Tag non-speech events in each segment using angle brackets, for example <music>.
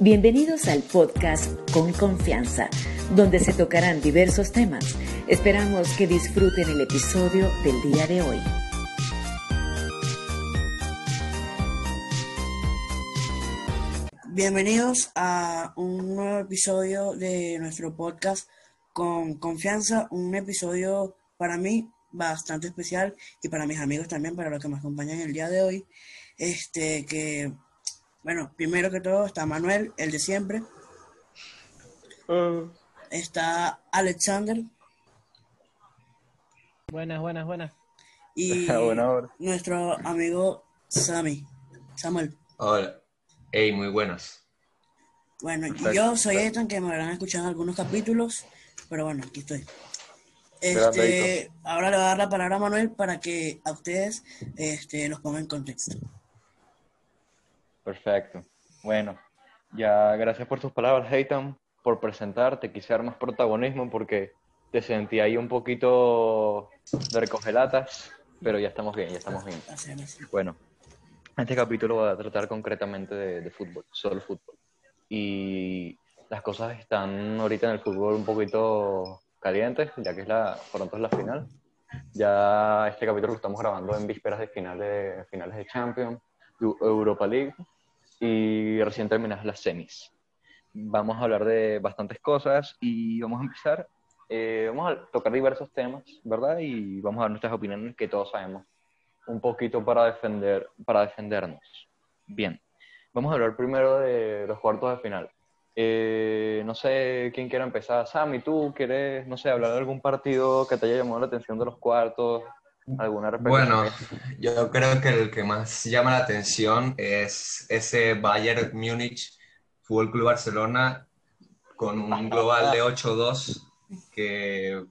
Bienvenidos al podcast Con Confianza, donde se tocarán diversos temas. Esperamos que disfruten el episodio del día de hoy. Bienvenidos a un nuevo episodio de nuestro podcast Con Confianza, un episodio para mí bastante especial y para mis amigos también, para los que me acompañan el día de hoy. Este que bueno, primero que todo está Manuel, el de siempre. Uh. Está Alexander Buenas, buenas, buenas. y <laughs> Buena hora. nuestro amigo Sammy. Samuel. Hola. Hey, muy buenas. Bueno, Perfecto. yo soy Ethan, que me habrán escuchado en algunos capítulos, pero bueno, aquí estoy. Este, ahora le voy a dar la palabra a Manuel para que a ustedes este, los ponga en contexto. Perfecto. Bueno, ya gracias por tus palabras, Heitan, por presentarte. Quise dar más protagonismo porque te sentí ahí un poquito de recogelatas, pero ya estamos bien, ya estamos bien. Bueno, este capítulo va a tratar concretamente de, de fútbol, solo fútbol. Y las cosas están ahorita en el fútbol un poquito calientes, ya que es la, pronto es la final. Ya este capítulo lo estamos grabando en vísperas de finales, finales de Champions, de Europa League y recién terminadas las semis. Vamos a hablar de bastantes cosas y vamos a empezar. eh, vamos a tocar diversos temas, ¿verdad? Y vamos a dar nuestras opiniones que todos sabemos un poquito para defender, para defendernos. Bien, vamos a hablar primero de los cuartos de final. Eh, no sé quién quiere empezar. Sammy, ¿tú quieres, no sé, hablar de algún partido que te haya llamado la atención de los cuartos? ¿Alguna Bueno, yo creo que el que más llama la atención es ese Bayern Múnich Fútbol Club Barcelona con un global de 8-2 que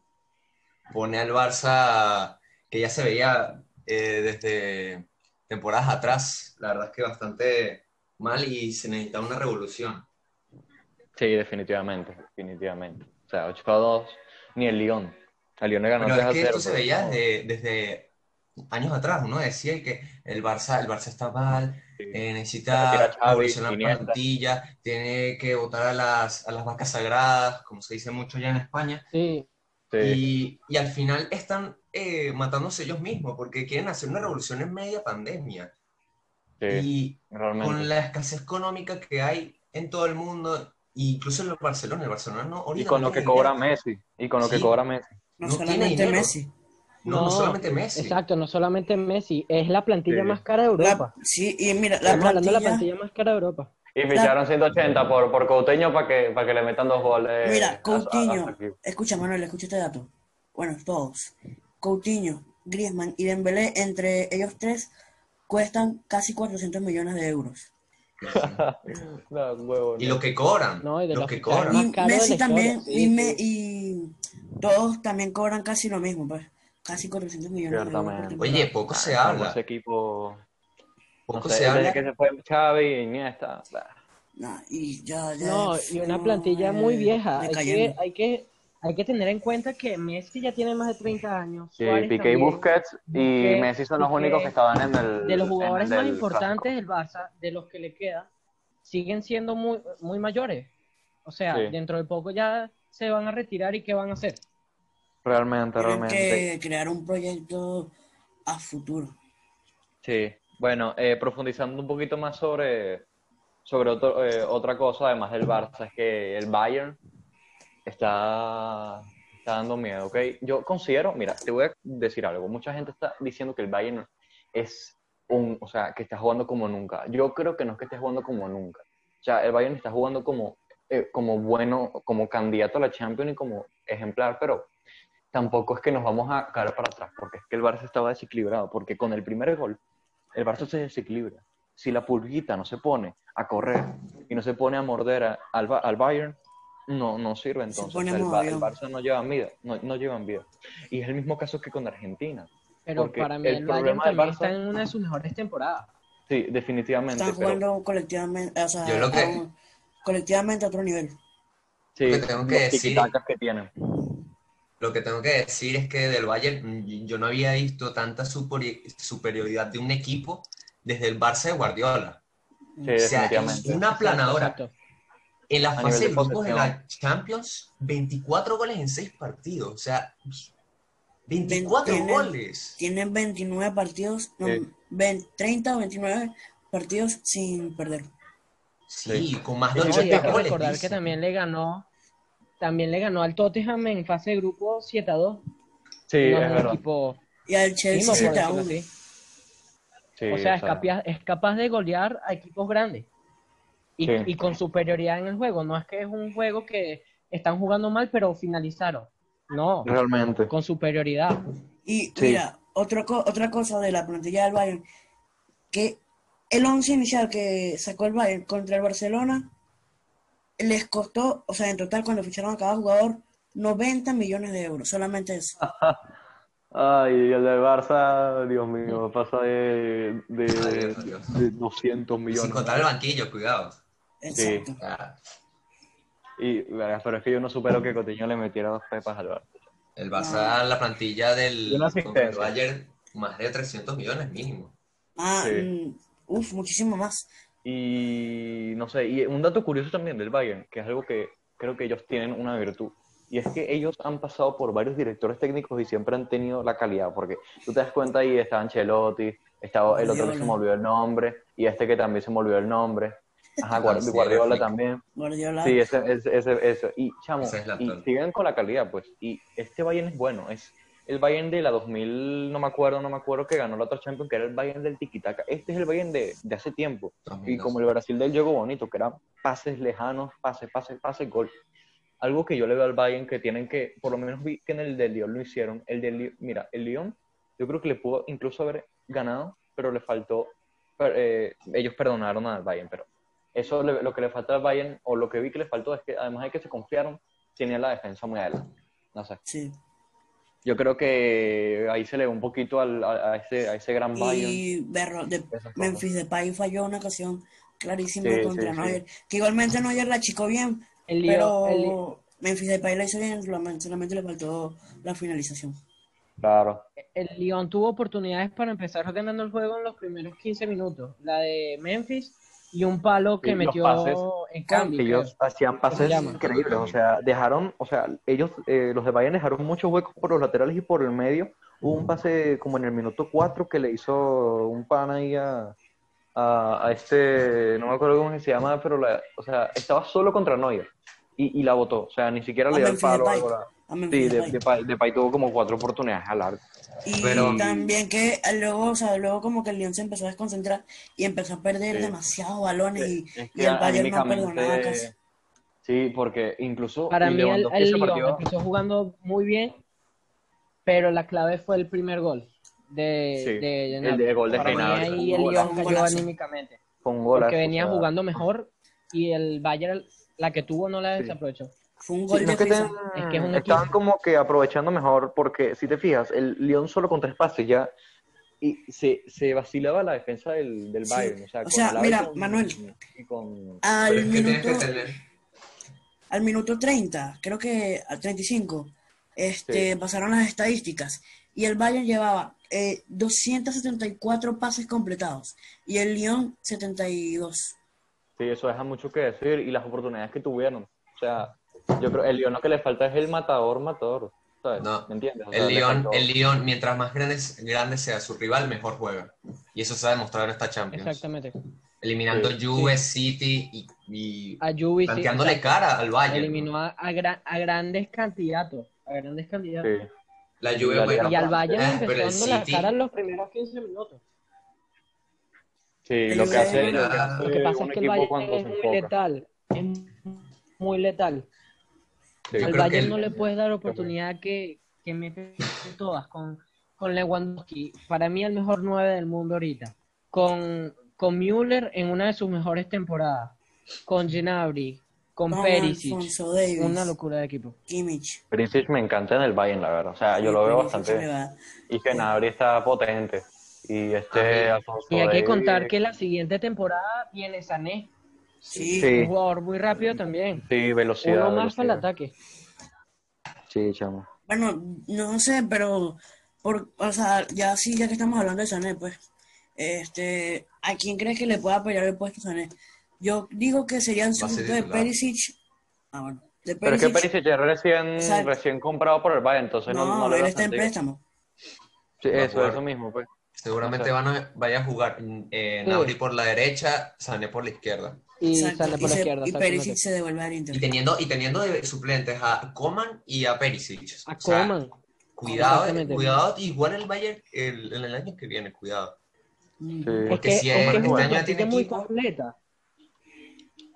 pone al Barça que ya se veía eh, desde temporadas atrás, la verdad es que bastante mal y se necesita una revolución. Sí, definitivamente, definitivamente. O sea, 8 a 2, ni el Lyon. El Lyon le ganó Pero 3 a es que 0. esto se veía no. desde, desde años atrás, uno decía que el Barça, el Barça está mal, Sí. eh, necesita revolucionar la plantilla, tiene que votar a las, a las vacas sagradas, como se dice mucho ya en España, Sí, Sí, y, y al final están eh, matándose ellos mismos porque quieren hacer una revolución en media pandemia. sí, Y realmente. con la escasez económica que hay en todo el mundo, incluso en el Barcelona, el Barcelona no, Y con lo que cobra dinero. Messi. Y con lo que cobra Messi. No, solamente. Messi. No, no No, solamente Messi. exacto, no solamente Messi, es la plantilla Sí. más cara de La- Europa. sí, y mira, la Estamos hablando de la plantilla, plantilla más cara de Europa. Y ficharon 180 por, por Coutinho para que, para que le metan dos goles. mira, a su- a- a Coutinho, escucha Manuel, escucha este dato. Bueno, todos. Coutinho, Griezmann y Dembélé, entre ellos tres, cuestan casi 400 millones de euros. <laughs> No, huevo, Y lo que cobran, No, y de lo los que cobran. Y Messi también, sí, y, me- y todos también cobran casi lo mismo, pues. Casi 400 millones de. Oye, poco Ah, se como habla, Ese equipo. poco no sé, se habla. que se fue Xavi y Iniesta. Nah, y ya, ya No, y una plantilla muy vieja. Hay que, hay, que, hay que tener en cuenta que Messi ya tiene más de 30 años. Sí, Suárez Piqué y. Busquets y Busquets, Messi son los Piqué. únicos que estaban en el. De los jugadores más importantes del Barça, de los que le queda, siguen siendo muy, muy mayores. O sea, Sí. dentro de poco ya se van a retirar y ¿qué van a hacer? clásico. Realmente, Tienen realmente. que crear un proyecto a futuro. Sí, bueno, eh, profundizando un poquito más sobre, sobre otro- eh, otra cosa, además del Barça, es que el Bayern está, está dando miedo, ¿ok? Yo considero, mira, te voy a decir algo, mucha gente está diciendo que el Bayern es un, o sea, que está jugando como nunca. Yo creo que no es que esté jugando como nunca. O sea, el Bayern está jugando como, eh, como bueno, como candidato a la Champions y como ejemplar, pero tampoco es que nos vamos a caer para atrás, porque es que el Barça estaba desequilibrado, porque con el primer gol, el Barça se desequilibra. Si la pulguita no se pone a correr y no se pone a morder al, al Bayern, no, no sirve entonces. el. Barça no lleva vida, no, no llevan vida. Y es el mismo caso que con Argentina. Pero Porque para mí el el, Bayern problema del Barça- está en una de sus mejores temporadas. Sí, definitivamente. Están pero- jugando colectivamente, o sea, Yo lo que- a un- colectivamente a otro nivel. sí, lo que tengo que los decir- que tienen. Lo que tengo que decir es que del Bayern mm, yo no había visto tanta superi- superioridad de un equipo desde el Barça de Guardiola. Sí, O sea, es una planadora. Exacto. En la fase de grupos de la Champions, 24 goles en 6 partidos. O sea, 24 Tienen- goles. Tienen 29 partidos, no. 20 30 o 29 partidos sin perder. Sí, con más de No, No, y 80 hay que goles. recordar dice. que también le ganó, también le ganó al Tottenham en fase de grupo 7 a 2. Sí, No es verdad. equipo Y al Chelsea por 7 a decirlo 1. así. Sí, o sea, es capaz, es capaz de golear a equipos grandes. Y, Sí. y con superioridad en el juego. No es que es un juego que están jugando mal, pero finalizaron. No, realmente. con superioridad. Y Sí. mira, otro co- otra cosa de la plantilla del Bayern, que el once inicial que sacó el Bayern contra el Barcelona les costó, o sea, en total cuando ficharon a cada jugador, 90 millones de euros, solamente eso. <laughs> Ay, el del Barça, Dios mío, pasa de, de, Ay, Dios, Dios. de 200 Sin millones. contar el banquillo, cuidado. Exacto. Ah, Y, pero es que yo no supero que Coutinho le metiera dos pepas al Barça. El Barça, la plantilla del el. Bayern, más de 300 millones mínimo. Ah, Sí. mm, uf, muchísimo más. Y no sé, y un dato curioso también del Bayern, que es algo que creo que ellos tienen una virtud, y es que ellos han pasado por varios directores técnicos y siempre han tenido la calidad, porque tú te das cuenta ahí está Ancelotti, estaba el otro que se me olvidó el nombre, y este que también se me olvidó el nombre, ajá, Guard- Sí, Guardiola también, Guardiola. sí, ese, ese, ese, eso, y chamo, Ese es y siguen con la calidad, pues, y este Bayern es bueno, es el Bayern de la 2000, no me acuerdo, no me acuerdo que ganó la otra Champions, que era el Bayern del Tiki-Taka, este es el Bayern de, de hace tiempo, y 2002. como el Brasil del juego bonito, que eran pases lejanos, pase, pase, pase, gol. Algo que yo le veo al Bayern que tienen que, por lo menos vi que en el del Lyon lo hicieron. El del Lyon- mira, el Lyon, yo creo que le pudo incluso haber ganado, pero le faltó, per- eh, ellos perdonaron al Bayern, pero eso le- lo que le falta al Bayern, o lo que vi que le faltó es que además de que se confiaron, tenía la defensa muy adelante. No sé. Sí. Yo creo que ahí se le ve un poquito al- a, a ese, a ese gran Bayern. Y Berro, de. Memphis Depay falló una ocasión clarísima Sí, contra sí, que igualmente Neuer la achicó bien, El lío, pero el lío- Memphis Depay la hizo bien, solamente, solamente le faltó la finalización. Claro. el Lyon tuvo oportunidades para empezar ganando el juego en los primeros 15 minutos. La de Memphis y un palo que Sí, metió pases. en cambio. ellos hacían pases increíbles, o sea, dejaron, o sea, ellos, eh, los de Bayern dejaron muchos huecos por los laterales y por el medio. Hubo un pase como en el minuto 4 que le hizo un pan ahí a, a, a este, no me acuerdo cómo se llama, pero la, o sea, estaba solo contra Neuer y, y la botó, o sea, ni siquiera le dio el palo. Sí, de. Depay, Depay tuvo como cuatro oportunidades al largo. Y Pero- también que luego, o sea, luego como que el Lyon se empezó a desconcentrar y empezó a perder Sí. demasiados balones y, Es y el Bayern no perdonaba casi. Sí, porque incluso Para mí el, el Lyon partido- empezó jugando muy bien, pero la clave fue el primer gol de, Sí, de el de gol de Gnabry. ahí el Lyon cayó golazo. anímicamente, porque venía o sea, jugando mejor y el Bayern la que tuvo no la Sí. desaprovechó. Fue un Sí, gol no de es que ten- Es que es un estaban equipo. como que aprovechando mejor, porque si te fijas, el Lyon solo con tres pases ya, y se, se vacilaba la defensa del, del Sí, Bayern. O sea, o con sea, mira, con- Manuel. y con- Al minuto, al minuto 30, creo que al 35, este, Sí. pasaron las estadísticas y el Bayern llevaba eh, 274 pases completados y el Lyon 72. Sí, eso deja mucho que decir, y las oportunidades que tuvieron. O sea, yo creo el Lyon lo que le falta es el matador, matador. ¿sabes? No, ¿Me entiendes? O sea, El Lyon, el Lyon, mientras más grande, grande sea su rival, mejor juega. Y eso se ha demostrado en esta Champions. Exactamente. Eliminando Sí. Juve, City y, y A Juve sí, planteándole exacto. cara al Bayern. eliminó a, a gra- a grandes candidatos, a grandes candidatos. Sí. La Y Juve, la bueno, Y al Bayern eh, dando la City- cara en los primeros 15 minutos. Sí, lo que hace, lo que hace Lo que pasa es que el Bayern es muy enfoca. letal, es muy letal. Sí. Al Bayern el- no le puedes dar oportunidad que, que mete todas con, con Lewandowski. Para mí el mejor 9 del mundo ahorita. Con, con Müller en una de sus mejores temporadas. Con Gnabry, con Con Perisic. Alfonso Davies, Una locura de equipo. Kimmich. Perisic me encanta en el Bayern, la verdad. O sea, yo lo veo bastante. Y Gnabry está potente. Y este Ah, Alfonso Y hay que contar que la siguiente temporada viene Sané. Sí, Sí. Un jugador muy rápido también. Sí, velocidad. Uno más para el ataque. Sí, chamo. Bueno, no sé, pero por, o sea, ya sí, ya que estamos hablando de Sané, pues, este, ¿a quién crees que le pueda pelear el puesto Sané? Yo digo que sería el Va a ser sustituto de. Perisic. Ah, bueno, de Pero es que Perisic. Perisic es recién, recién comprado por el Bayern, entonces no, no, no le él está en préstamo. Sí, De eso, eso mismo, pues. Seguramente O sea- van a, vaya a jugar eh, Sí. Nabri por la derecha, Sané por la izquierda. Y Exacto, sale por y la se- izquierda. y. Perisic se devuelve al Inter. Y teniendo, y teniendo de suplentes a Coman y a Perisic. A O sea, Coman. Cuidado, Exactamente. cuidado, igual el Bayern el, en el año que viene, cuidado. Mm. Sí. Es Porque que, si es, que es este una año tiene plantilla muy equipo. completa.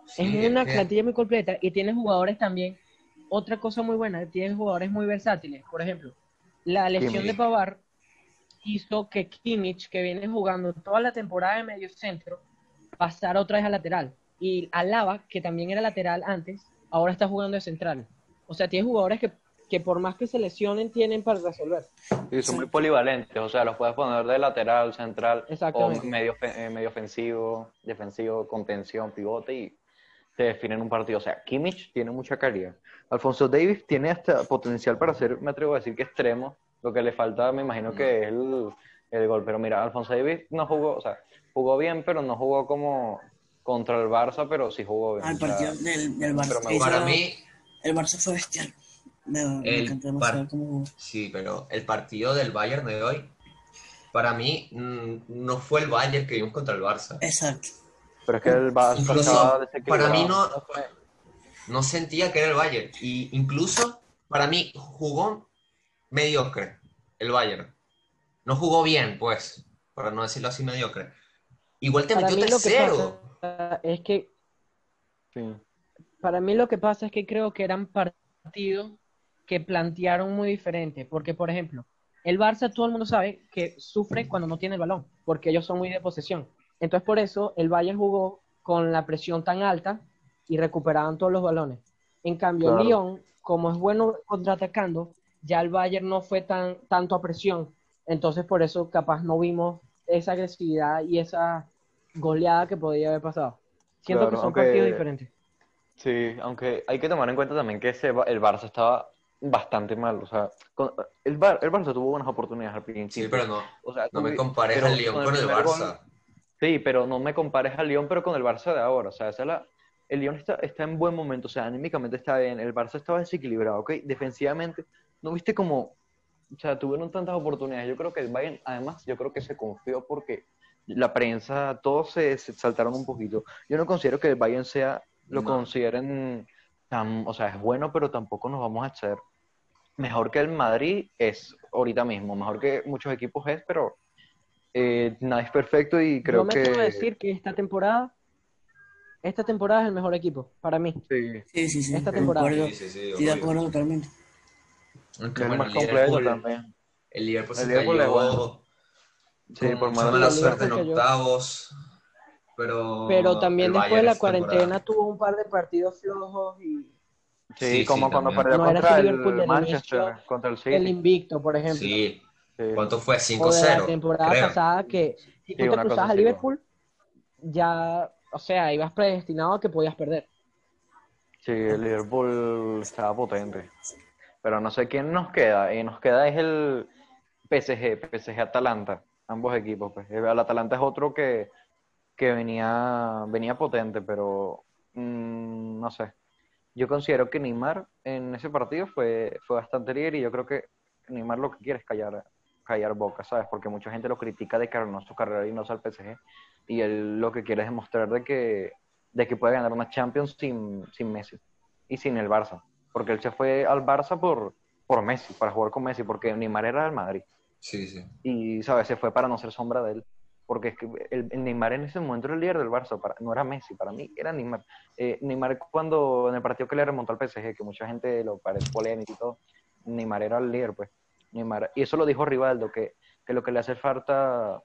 Sí, es una plantilla muy completa y tiene jugadores también. Otra cosa muy buena, tiene jugadores muy versátiles. Por ejemplo, la lesión Kimmich. de Pavar hizo que Kimmich, que viene jugando toda la temporada de medio centro, pasara otra vez a lateral. Y Alaba, que también era lateral antes, ahora está jugando de central. O sea, tiene jugadores que, que por más que se lesionen, tienen para resolver. Sí, son muy polivalentes, o sea, los puedes poner de lateral, central, o medio, eh, medio ofensivo, defensivo, contención, pivote y te definen un partido. O sea, Kimmich tiene mucha calidad. Alfonso Davis tiene hasta potencial para ser, me atrevo a decir que extremo. Lo que le falta, me imagino que es el, el gol. Pero mira, Alfonso Davis no jugó, o sea, jugó bien, pero no jugó como contra el Barça, pero sí jugó bien. Al o sea, partido del, del Barça. pero me- Para mí, El Barça fue bestial. Me, me El encantó par- cómo jugó. sí, pero el partido del Bayern de hoy, para mí, mm, no fue el Bayern que vimos contra el Barça. Exacto. pero es que el Barça Incluso, para mí no- No sentía que era el Bayern. Y incluso, para mí, jugó mediocre el Bayern. No jugó bien, pues, para no decirlo así, mediocre. Igual te Para metió mí lo que tercero. Es que sí. Para mí lo que pasa es que creo que eran partidos que plantearon muy diferente, porque por ejemplo, el Barça todo el mundo sabe que sufre cuando no tiene el balón, porque ellos son muy de posesión. Entonces por eso el Bayern jugó con la presión tan alta y recuperaban todos los balones. En cambio, Claro. Lyon, como es bueno contraatacando, ya el Bayern no fue tan tanto a presión. Entonces por eso capaz no vimos esa agresividad y esa goleada que podía haber pasado. Siento Claro, que son aunque- partidos diferentes. Sí, aunque hay que tomar en cuenta también que ese, el Barça estaba bastante mal. O sea, con- el, Bar- el Barça tuvo buenas oportunidades al principio. Sí, pero no, O sea, no me tuvi- compares pero al Lyon con el primer gol- Barça. Sí, pero no me compares al Lyon, pero con el Barça de ahora. O sea, esa es la- el Lyon está, está en buen momento, o sea, anímicamente está bien. El Barça estaba desequilibrado, ¿ok? Defensivamente, ¿no viste como, o sea, tuvieron tantas oportunidades? Yo creo que el Bayern, además, yo creo que se confió porque la prensa, todos se, se saltaron un poquito. Yo no considero que el Bayern sea, lo No. consideren tan, o sea, es bueno, pero tampoco nos vamos a hacer mejor que el Madrid es ahorita mismo, mejor que muchos equipos es, pero eh, nada es perfecto y creo Yo me que decir que esta temporada, esta temporada es el mejor equipo para mí. sí, Sí, sí, sí. Esta temporada. Sí, sí, sí, Estoy de acuerdo totalmente. Aunque es bueno, más el completo Liverpool, también. el Liverpool se El Liverpool cayó. Sí, con por mala mala suerte. en octavos. Pero, Pero también el después de la temporada- cuarentena tuvo un par de partidos flojos y Sí, Sí, como sí, cuando perdió No contra el Manchester, contra el el City. invicto, por ejemplo. Sí, Sí. ¿cuánto fue? o de la 5-0, temporada creo. pasada que si tú te cruzabas a Liverpool, ya, o sea, ibas predestinado a que podías perder. Sí, el Liverpool estaba potente. Pero no sé quién nos queda. Y nos queda es el PSG, PSG Atalanta, ambos equipos. Pues. El Atalanta es otro que, que venía, venía potente, pero mm, no sé. Yo considero que Neymar en ese partido fue, fue bastante líder y yo creo que Neymar lo que quiere es callar, callar boca, ¿sabes? Porque mucha gente lo critica de que arruinó su carrera y no al PSG. Y él lo que quiere es demostrar de que, de que puede ganar una Champions sin, sin Messi y sin el Barça. Porque él se fue al Barça por, por Messi, para jugar con Messi, porque Neymar era del Madrid. Sí, sí. Y, ¿sabes? Se fue para no ser sombra de él. Porque es que el, el Neymar en ese momento era el líder del Barça, para- no era Messi, para mí era Neymar. Eh, Neymar cuando, en el partido que le remontó al PSG, que mucha gente lo parece polémico y todo, Neymar era el líder, pues. Neymar, y eso lo dijo Rivaldo, que, que lo que le hace falta,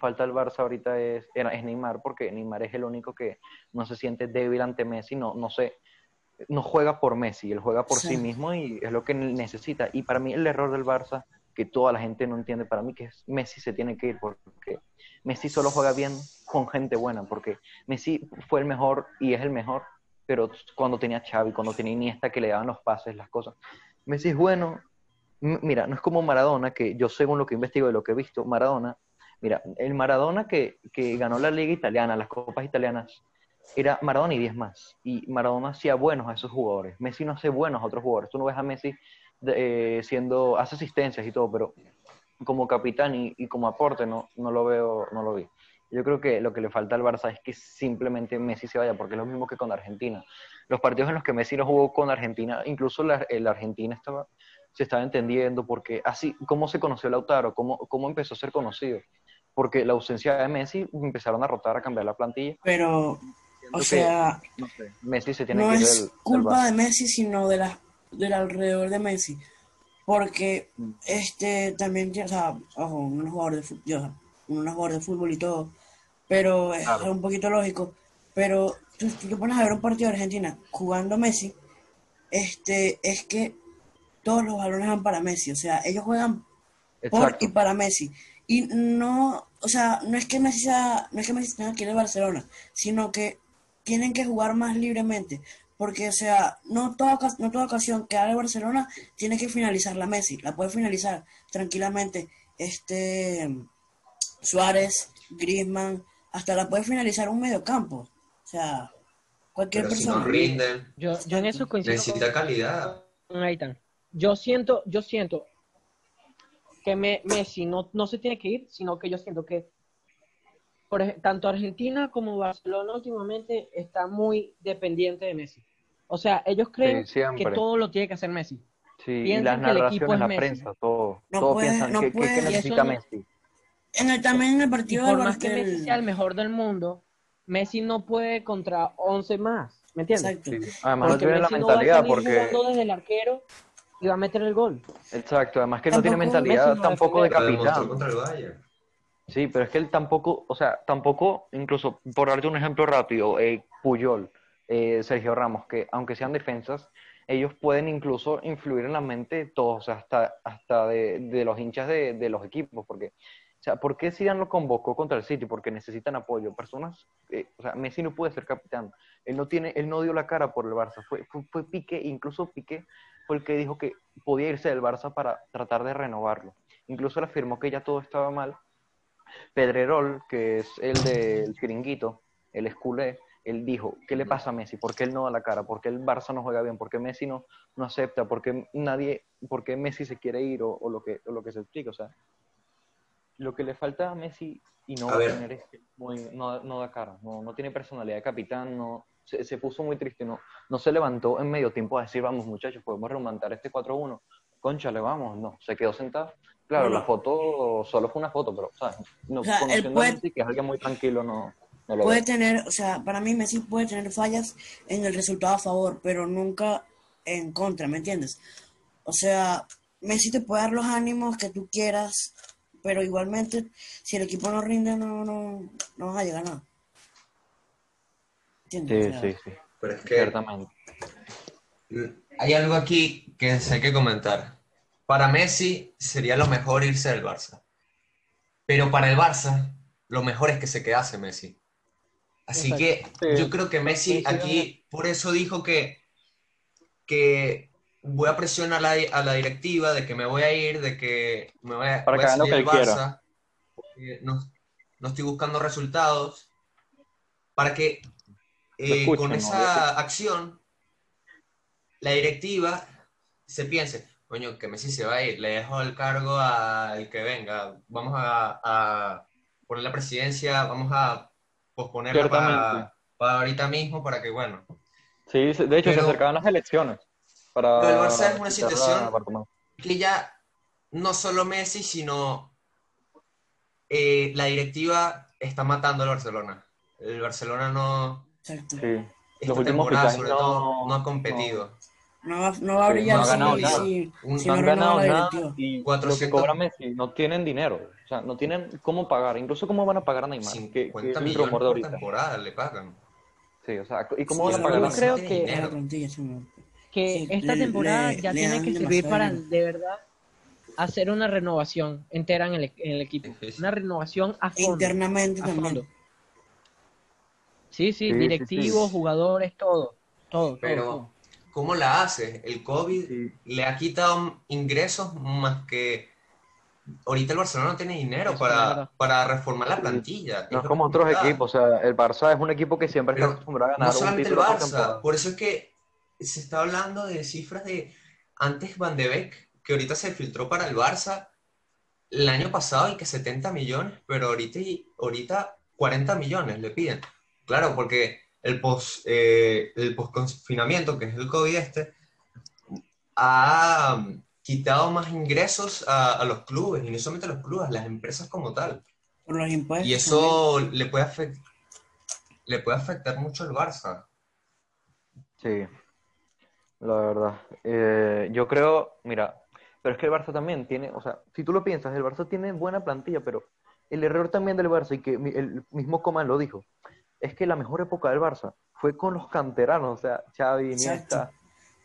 falta al Barça ahorita es, era- es Neymar, porque Neymar es el único que no se siente débil ante Messi, no, no sé, no juega por Messi, él juega por sí. Sí. mismo y es lo que necesita. Y para mí el error del Barça, que toda la gente no entiende, para mí que es Messi se tiene que ir porque Messi solo juega bien con gente buena, porque Messi fue el mejor y es el mejor, pero cuando tenía Xavi, cuando tenía Iniesta que le daban los pases, las cosas. Messi es bueno, mira, no es como Maradona, que yo según lo que investigo y lo que he visto, Maradona, mira, el Maradona que, que ganó la liga italiana, las copas italianas, era Maradona y 10 más. Y Maradona hacía buenos a esos jugadores. Messi no hace buenos a otros jugadores. Tú no ves a Messi de- eh, siendo, hace asistencias y todo, pero como capitán y, y como aporte no, no lo veo, no lo vi. Yo creo que lo que le falta al Barça es que simplemente Messi se vaya, porque es lo mismo que con Argentina. Los partidos en los que Messi no jugó con Argentina, incluso la, la Argentina estaba, se estaba entendiendo, porque así, ¿cómo se conoció Lautaro? ¿Cómo, ¿Cómo empezó a ser conocido? Porque la ausencia de Messi empezaron a rotar, a cambiar la plantilla. Pero, o que, sea, no sé, Messi se tiene no que es del- del culpa Barça. de Messi, sino de la, del alrededor de Messi. Porque Mm. este también, o sea, ojo, un jugador de fútbol, de y todo, pero es Claro. un poquito lógico. Pero tú, tú te pones a ver un partido de Argentina jugando Messi, este, es que todos los balones van para Messi, o sea, ellos juegan por y para Messi. Y no, o sea, no es que Messi sea, no es que Messi tenga que ir a Barcelona, sino que tienen que jugar más libremente. Porque, o sea, no toda, no toda ocasión que haga el Barcelona tiene que finalizar la Messi. La puede finalizar tranquilamente este Suárez, Griezmann, hasta la puede finalizar un mediocampo. O sea, cualquier Pero si no persona. rinden, Yo, yo en eso coincido necesita calidad. con Aitan. Yo siento, yo siento que Me- Messi no, no se tiene que ir, sino que yo siento que por tanto Argentina como Barcelona últimamente está muy dependiente de Messi. O sea, ellos creen Sí, que todo lo tiene que hacer Messi. Sí, y las narraciones, es la Messi. prensa, todo. No todo puede- piensan no que, que- que puede- y necesita Messi. En el, también en el Y partido por del más que Barcelona. Messi sea el mejor del mundo, Messi no puede contra 11 más. ¿Me entiendes? Exacto. Sí. Además no Porque tiene la Messi no va a mentalidad salir porque... jugando desde el arquero y va a meter el gol. Exacto, además que no tiene mentalidad no tampoco de capitán. contra el Bayern. Sí, pero es que él tampoco, o sea, tampoco, incluso, por darte un ejemplo rápido, eh, Puyol, eh, Sergio Ramos, que aunque sean defensas, ellos pueden incluso influir en la mente de todos, hasta, hasta de, de los hinchas de, de los equipos, porque, o sea, ¿por qué Zidane lo convocó contra el City? Porque necesitan apoyo. Personas, eh, o sea, Messi no puede ser capitán, él no tiene, él no dio la cara por el Barça, fue, fue, Piqué, incluso Piqué fue el que dijo que podía irse del Barça para tratar de renovarlo. Incluso él afirmó que ya todo estaba mal, Pedrerol, que es el del chiringuito, el esculé, él dijo, ¿qué le pasa a Messi? ¿Por qué él no da la cara? ¿Por qué el Barça no juega bien? ¿Por qué Messi no, no acepta? ¿Por qué nadie, por qué Messi se quiere ir? O, o lo, que, o lo que se explica, o sea, lo que le falta a Messi y no A va a tener es que muy- no, no da cara, no, no tiene personalidad de capitán, no, se, se puso muy triste, no, no se levantó en medio tiempo a decir, vamos muchachos, podemos remontar este 4-1, concha, le vamos, no, se quedó sentado. Claro, la foto solo fue una foto, pero, ¿sabes? No, O sea, conociendo puede- a Messi, que es alguien muy tranquilo, no, no puede veo. tener, o sea, para mí Messi puede tener fallas en el resultado a favor, pero nunca en contra, ¿me entiendes? O sea, Messi te puede dar los ánimos que tú quieras, pero igualmente, si el equipo no rinde, no, no, no vas a llegar a nada. ¿Entiendes? Sí, O sea, sí, sí, Pero es que ciertamente. hay algo aquí que hay que comentar. Para Messi sería lo mejor irse del Barça. Pero para el Barça, lo mejor es que se quedase Messi. Así Exacto. que Sí. yo creo que Messi aquí, por eso dijo que, que voy a presionar a la, a la directiva de que me voy a ir, de que me voy a, Para voy a lo que él. Barça, porque no, no estoy buscando resultados, para que eh, escuchen, con ¿no? esa acción la directiva se piense, coño, que Messi se va a ir, le dejo el cargo al que venga, vamos a, a poner la presidencia, vamos a posponerla para, para ahorita mismo, para que, bueno, Sí, de hecho Pero- se acercaban las elecciones. Para Pero el Barça es una situación- que ya no solo Messi, sino eh, la directiva está matando al Barcelona. El Barcelona no. Sí. esta Los temporada sobre no- todo, no ha competido. No va, no va a brillar no si- ganado nada. si, Un- si no no han ganado nada y 400 lo que cobra Messi no tienen dinero, o sea, no tienen cómo pagar, incluso cómo van a pagar a Neymar, que, que 50 es el millones por ahorita. temporada le pagan. Sí, o sea, ¿y cómo Sí, van a pagar a yo no creo que- dinero. No. que Sí, esta le- temporada le- ya le tiene que servir para dinero. de verdad hacer una renovación entera en el, en el equipo. Una renovación a fondo. Internamente a también. fondo. Sí, sí, Sí, sí, directivos, sí. jugadores, todo. Todo, todo, Pero, todo. ¿Cómo la hace? El COVID Sí. le ha quitado ingresos más que ahorita el Barcelona no tiene dinero para, para reformar la plantilla. No es como otros equipos, o sea, el Barça es un equipo que siempre está Pero acostumbrado a No ganar un solamente el título Barça, por eso es que se está hablando de cifras de antes Van de Beek, que ahorita se filtró para el Barça el año pasado y que 70 millones, pero ahorita, ahorita 40 millones le piden. Claro, porque el post, eh, el post-confinamiento, que es el COVID este, ha quitado más ingresos a, a los clubes, y no solamente a los clubes, a las empresas como tal. Por los impuestos. Y eso le puede, afect- le puede afectar mucho al Barça. Sí, la verdad. Eh, yo creo, mira, pero es que el Barça también tiene, o sea, si tú lo piensas, el Barça tiene buena plantilla, pero el error también del Barça, y que el mismo Coman lo dijo, es que la mejor época del Barça fue con los canteranos, o sea, Xavi, Iniesta,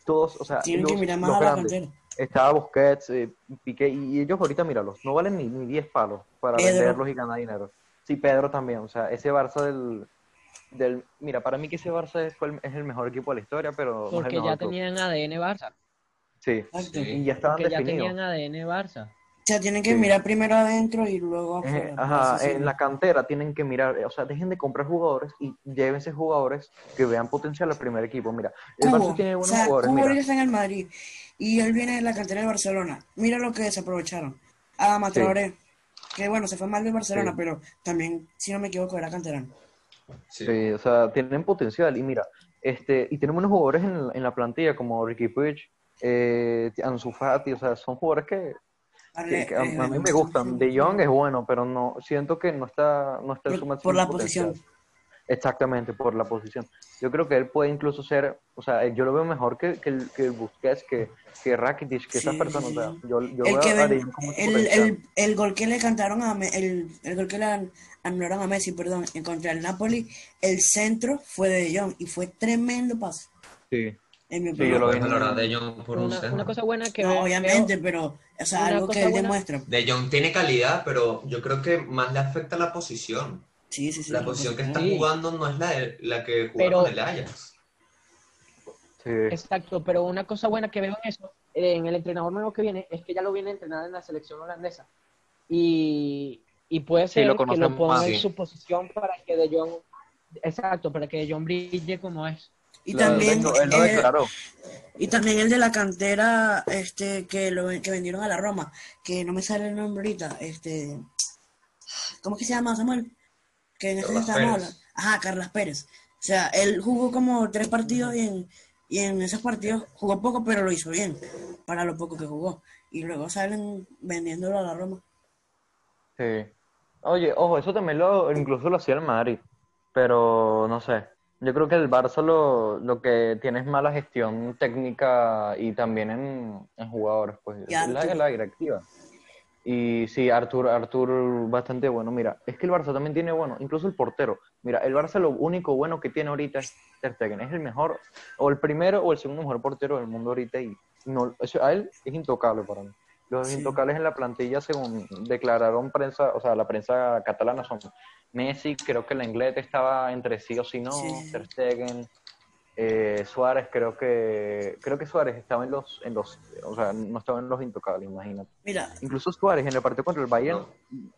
todos, o sea, Tienen que los- mirar más los a la grandes. cantera. Estaba Busquets, eh, Piqué, y ellos ahorita, míralos, no valen ni, ni 10 palos para Pedro. venderlos y ganar dinero. Sí, Pedro también, o sea, ese Barça del, del... Mira, para mí que ese Barça es, fue el, es el mejor equipo de la historia, pero no es el Porque mejor ya club. tenían ADN Barça. Sí, y ya estaban Porque ya definidos. tenían ADN Barça. O sea, tienen que Sí. mirar primero adentro y luego afuera. ajá, en la cantera tienen que mirar, o sea, dejen de comprar jugadores y llévense jugadores que vean potencial al primer equipo. Mira, el Cubo, Barça tiene o buenos sea, jugadores, Cubo mira. está en el Madrid y él viene de la cantera del Barcelona. Mira lo que desaprovecharon. Adama Sí. Traoré, que bueno, se fue mal del Barcelona, Sí. pero también, si no me equivoco, era canterano. Sí. Sí, o sea, tienen potencial. Y mira, este, y tenemos unos jugadores en, la- en la plantilla como Ricky Puig, eh, Ansu Fati, o sea, son jugadores que, que- que a, Eh, a mí me gustan. De Jong es bueno, pero no siento que no está, no está en su máximo por la potencial. posición. Exactamente, por la posición. Yo creo que él puede incluso ser, o sea, yo lo veo mejor que, que el, que el Busquets, que, que Rakitic, que esas Sí, personas. sí, o sea, yo, yo el, veo que a ven- mucho el, el, el gol que le cantaron a el, el gol que le an- anularon a Messi, perdón, en contra el Napoli, el centro fue de De Jong y fue tremendo pase. Sí. En mi Sí, yo lo vi. Puedes valorar de Jong por un Una, centro. una cosa buena que No, veo- obviamente, pero, o sea, una algo que él buena- demuestra. De Jong tiene calidad, pero yo creo que más le afecta la posición. Sí, sí, sí. La posición que está Sí. jugando no es la, de- la que con el Ajax. Sí. Exacto, pero una cosa buena que veo en eso, en el entrenador nuevo que viene, es que ya lo viene a entrenar en la selección holandesa. Y, y puede Sí, ser lo que lo ponga en su posición para que De Jong, exacto, para que De Jong brille como es. Y Claro, también, él lo- él lo eh, declaró. y también el de la cantera este que lo que vendieron a la Roma, que no me sale el nombre ahorita, este ¿cómo es que se llama Samuel? Que en este estábamos hablando. Ajá, Carlas Pérez. O sea, él jugó como tres partidos y en, y en esos partidos jugó poco, pero lo hizo bien, para lo poco que jugó. Y luego salen vendiéndolo a la Roma. Sí. Oye, ojo, eso también lo, incluso lo hacía el Madrid, pero no sé. Yo creo que el Barça lo, lo que tiene es mala gestión técnica y también en, en jugadores, pues es la, la directiva. Y sí, Artur, Artur bastante bueno. Mira, es que el Barça también tiene bueno, incluso el portero. Mira, el Barça lo único bueno que tiene ahorita es Ter Stegen. Es el mejor, o el primero o el segundo mejor portero del mundo ahorita y no, eso, a él es intocable para mí. Los Sí. intocables en la plantilla, según declararon prensa, o sea, la prensa catalana son Messi, creo que el inglés estaba entre sí o sí no, Sí. Ter Stegen, eh, Suárez, creo que creo que Suárez estaba en los en los, o sea, no estaba en los intocables, imagínate. Mira, Incluso Suárez en el partido contra el Bayern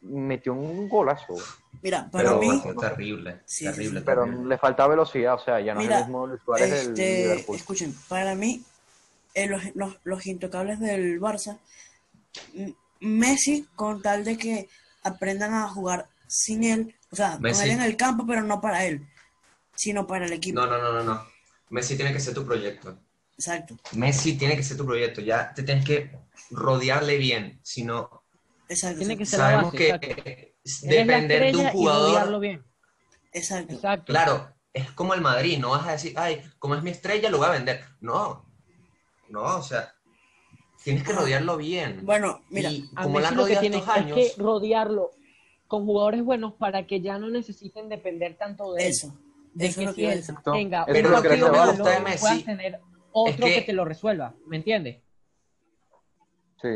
metió un golazo, mira, para Pero mí, fue terrible. Sí, terrible, sí, pero terrible. le falta velocidad, o sea, ya no Mira, es el mismo Luis Suárez del este, Liverpool. escuchen, para mí, eh, los, los, los intocables del Barça, Messi, con tal de que aprendan a jugar sin él, o sea, con él en el campo, pero no para él, sino para el equipo. No, no, no, no, no. Messi tiene que ser tu proyecto. Exacto, Messi tiene que ser tu proyecto. Ya te tienes que rodearle bien. Si no, exacto, Tiene que ser la sabemos base, que exacto. depender de un estrella y rodearlo jugador. bien. exacto. Exacto. Claro, es como el Madrid. No vas a decir, ay, como es mi estrella, lo voy a vender. No, no, o sea, tienes que rodearlo bien. Bueno, mira, y A como la lo que rodeado tiene estos es años, que rodearlo con jugadores buenos para que ya no necesiten depender tanto de eso, De eso que es lo que si él tenga Eso un lo que gusta de Messi. tener otro Es que... que- te lo resuelva, ¿me entiendes? Sí.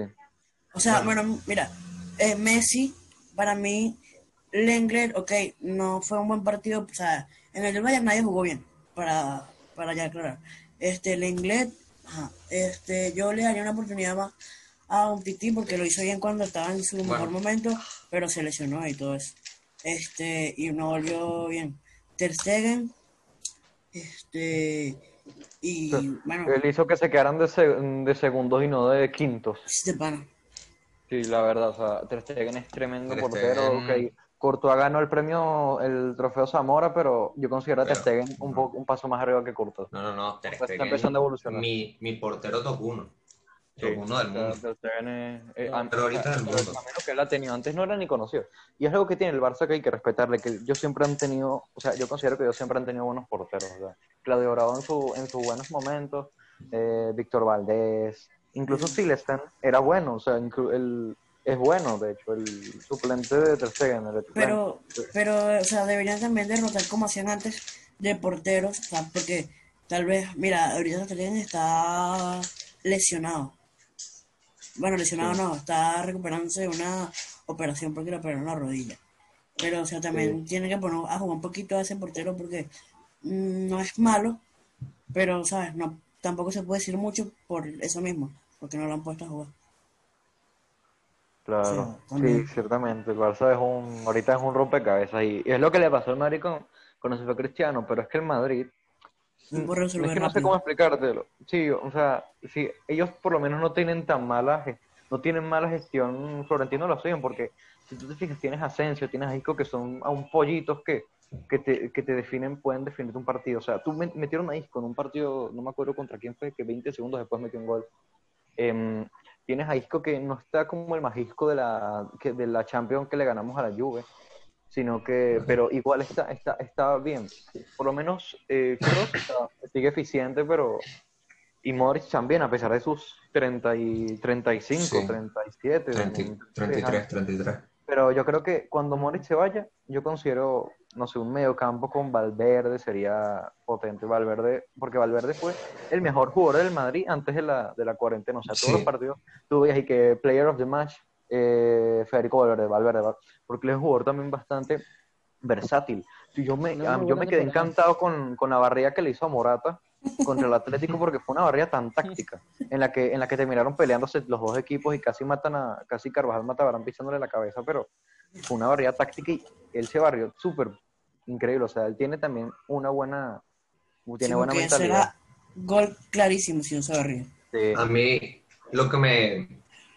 O sea, Bueno. bueno, mira, eh, Messi, para mí, Lenglet, ok, no fue un buen partido, o sea, en el del Bayern nadie jugó bien, para, para ya aclarar. Este, Lenglet, ajá, este, yo le daría una oportunidad más a un tití porque lo hizo bien cuando estaba en su mejor momento, pero se lesionó y todo eso. Este, y no volvió bien. Ter Stegen, este, y bueno, Él hizo que se quedaran de, se- de segundos y no de quintos. este pana. Sí, la verdad, o sea, Ter Stegen es tremendo Ter portero. Stegen- ok, Courtois ganó el premio, el trofeo Zamora, pero yo considero a Ter Stegen un, po- un paso más arriba que Courtois. No, no, no. Ter Está Stegen, empezando a evolucionar. Mi, mi portero top 1. Sí, Top 1 del mundo. Ter Stegen es- eh, No, pero ahorita del mundo. que él ha tenido antes no era ni conocido. Y es algo que tiene el Barça que hay que respetarle, que ellos siempre han tenido, o sea, yo considero que ellos siempre han tenido buenos porteros. O sea, Claudio Bravo en, su, en sus buenos momentos, eh, Víctor Valdés, incluso Silesen era bueno, o sea, el, es bueno, de hecho, el suplente de Ter Stegen. el. Pero, pero, o sea, deberían también derrotar como hacían antes de porteros, porque tal vez, mira, ahorita Ter Stegen está lesionado. Bueno, lesionado no, está recuperándose de una operación porque le operaron la rodilla. Pero, o sea, también tiene que poner a jugar un poquito a ese portero porque mm, no es malo, pero, ¿sabes? No, tampoco se puede decir mucho por eso mismo, porque no lo han puesto a jugar. Claro, Sí, ciertamente. El Barça es un, ahorita es un rompecabezas y, y es lo que le pasó al Madrid con, con ese Cristiano, pero es que el Madrid, es que no sé cómo explicártelo. Sí, o sea, sí, ellos por lo menos no tienen tan mala, no tienen mala gestión, Florentino lo hacen, porque si tú te fijas, tienes a Asensio, tienes a Isco, que son aún pollitos que, que te, que te definen, pueden definir un partido. O sea, tú met- metieron a Isco en un partido, no me acuerdo contra quién fue, que 20 segundos después metió un gol. Em, tienes a Isco que no está como el más Isco de la, que, de la Champions que le ganamos a la Juve, sino que, pero igual está, está, está bien. Por lo menos eh, Kroos está- sigue eficiente, pero y Modric también, a pesar de sus 30 y 35, Sí. 37, 30 33, 33. Pero yo creo que cuando Modric se vaya, yo considero, no sé, un mediocampo con Valverde sería potente. Valverde, porque Valverde fue el mejor jugador del Madrid antes de la, de la cuarentena. O sea, todos Sí. los partidos tú veías y que Player of the Match, eh, Federico Valverde, Valverde, Val- porque él es un jugador también bastante versátil. Yo me, yo me quedé temporada. encantado con, con la barrida que le hizo a Morata contra el Atlético porque fue una barrida tan táctica en la que en la que terminaron peleándose los dos equipos y casi matan a casi Carvajal mata a Varane pisándole la cabeza pero fue una barrida táctica y él se barrió súper increíble o sea él tiene también una buena tiene Sí, buena mentalidad será gol clarísimo si no se. Sí. A mí lo que me,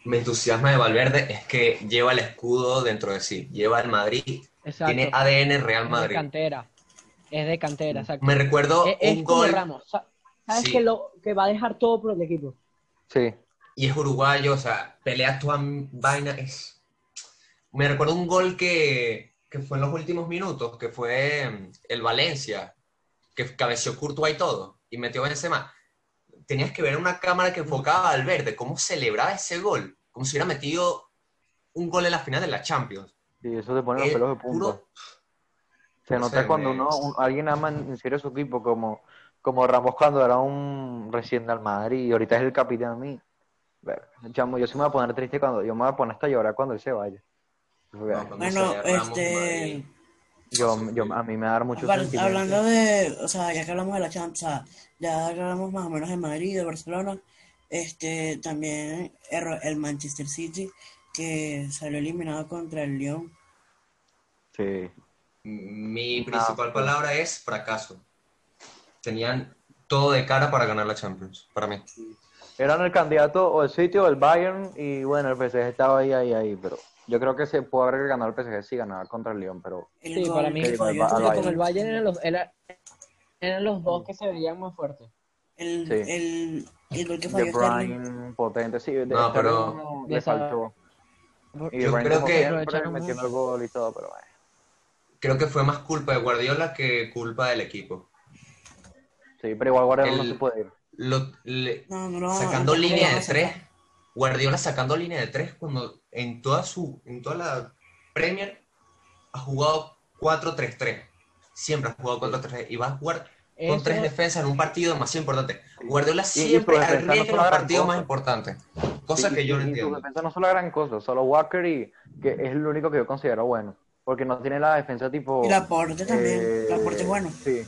me entusiasma de Valverde es que lleva el escudo dentro de sí. Lleva el Madrid. Exacto. Tiene ADN Real Madrid. cantera. Es de cantera, exacto. Me recuerdo Es, es un como gol Ramos. ¿Sabes Sí. que, lo, que va a dejar todo por el equipo? sí y es uruguayo, o sea, pelea toda vaina. Es... Me recuerdo un gol que, que fue en los últimos minutos, que fue mm, el Valencia, que cabeció Courtois y todo, y metió Benzema. Tenías que ver una cámara que enfocaba al verde, cómo celebraba ese gol, como si hubiera metido un gol en la final de la Champions. y eso te pone los Eh, pelos de punta puro- se no nota cuando uno un- alguien ama en serio su equipo como como Ramos cuando era un recién al Madrid y ahorita es el capitán a mí. Chamo, yo sí me voy a poner triste cuando yo me voy a poner hasta a llorar cuando él se vaya. No, Bueno, este, yo, yo a mí me va a dar mucho Apar- sentimiento. hablando de, o sea, ya que hablamos de la Champions, o sea, ya que hablamos más o menos de Madrid, de Barcelona, este, también el, el Manchester City, que salió eliminado contra el Lyon. sí Mi principal pues. palabra es fracaso. Tenían todo de cara para ganar la Champions, para mí. eran el candidato o el sitio o el Bayern y bueno el PSG estaba ahí ahí ahí pero yo creo que se puede haber ganado el PSG si ganaba contra el Lyon pero Sí, gol para mí que el Junto Tuchel. con el Bayern eran los, era- eran los dos que se veían más fuertes. El, Sí. el, el gol que De falló Sterling. Bruyne potente sí de No, pero- de le faltó y Yo creo que- metiendo el gol y todo pero bueno Creo que fue más culpa de Guardiola que culpa del equipo. sí pero igual Guardiola no se puede ir Lo- le- No, no sacando no línea de tres, Guardiola sacando línea de tres cuando en toda su, en toda la Premier ha jugado 4-3-3. Siempre ha jugado 4-3 y va a jugar con Eso- tres defensas en un partido demasiado importante. Guardiola y siempre defensa no arriesga los partidos más importantes. Cosa Sí, que y- yo no y su entiendo. defensa no es la gran cosa, solo Walker y que es el único que yo considero bueno, porque no tiene la defensa tipo Y Laporte también. eh, Laporte es bueno. Sí.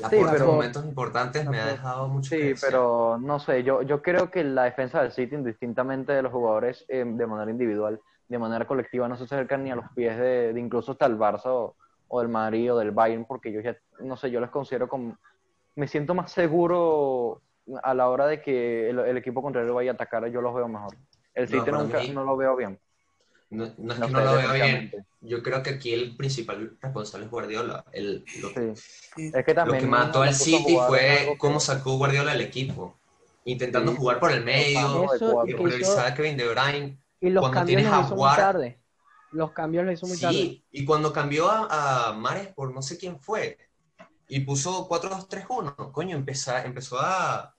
La Sí, pero- momentos importantes me ha dejado mucho Sí, pero no sé, yo, yo creo que la defensa del City, indistintamente de los jugadores eh, de manera individual, de manera colectiva, no se acercan ni a los pies de, de incluso hasta el Barça o, o del Madrid o del Bayern, porque yo ya, no sé, yo los considero como, me siento más seguro a la hora de que el, el equipo contrario vaya a atacar, yo los veo mejor. El City nunca, mí- no lo veo bien. No, no es No que no lo vea bien. Yo creo que aquí el principal responsable es Guardiola. El, lo, Sí. Es que lo que mató al City fue cómo sacó Guardiola al equipo. Intentando Sí. jugar por el medio, Eso, y que priorizar a Kevin De Bruyne. y los cuando cambios tienes a Ward- tarde. Los cambios los hizo muy tarde. Sí, y cuando cambió a, a Mares por no sé quién fue y puso 4-2-3-1, coño, empezó, empezó a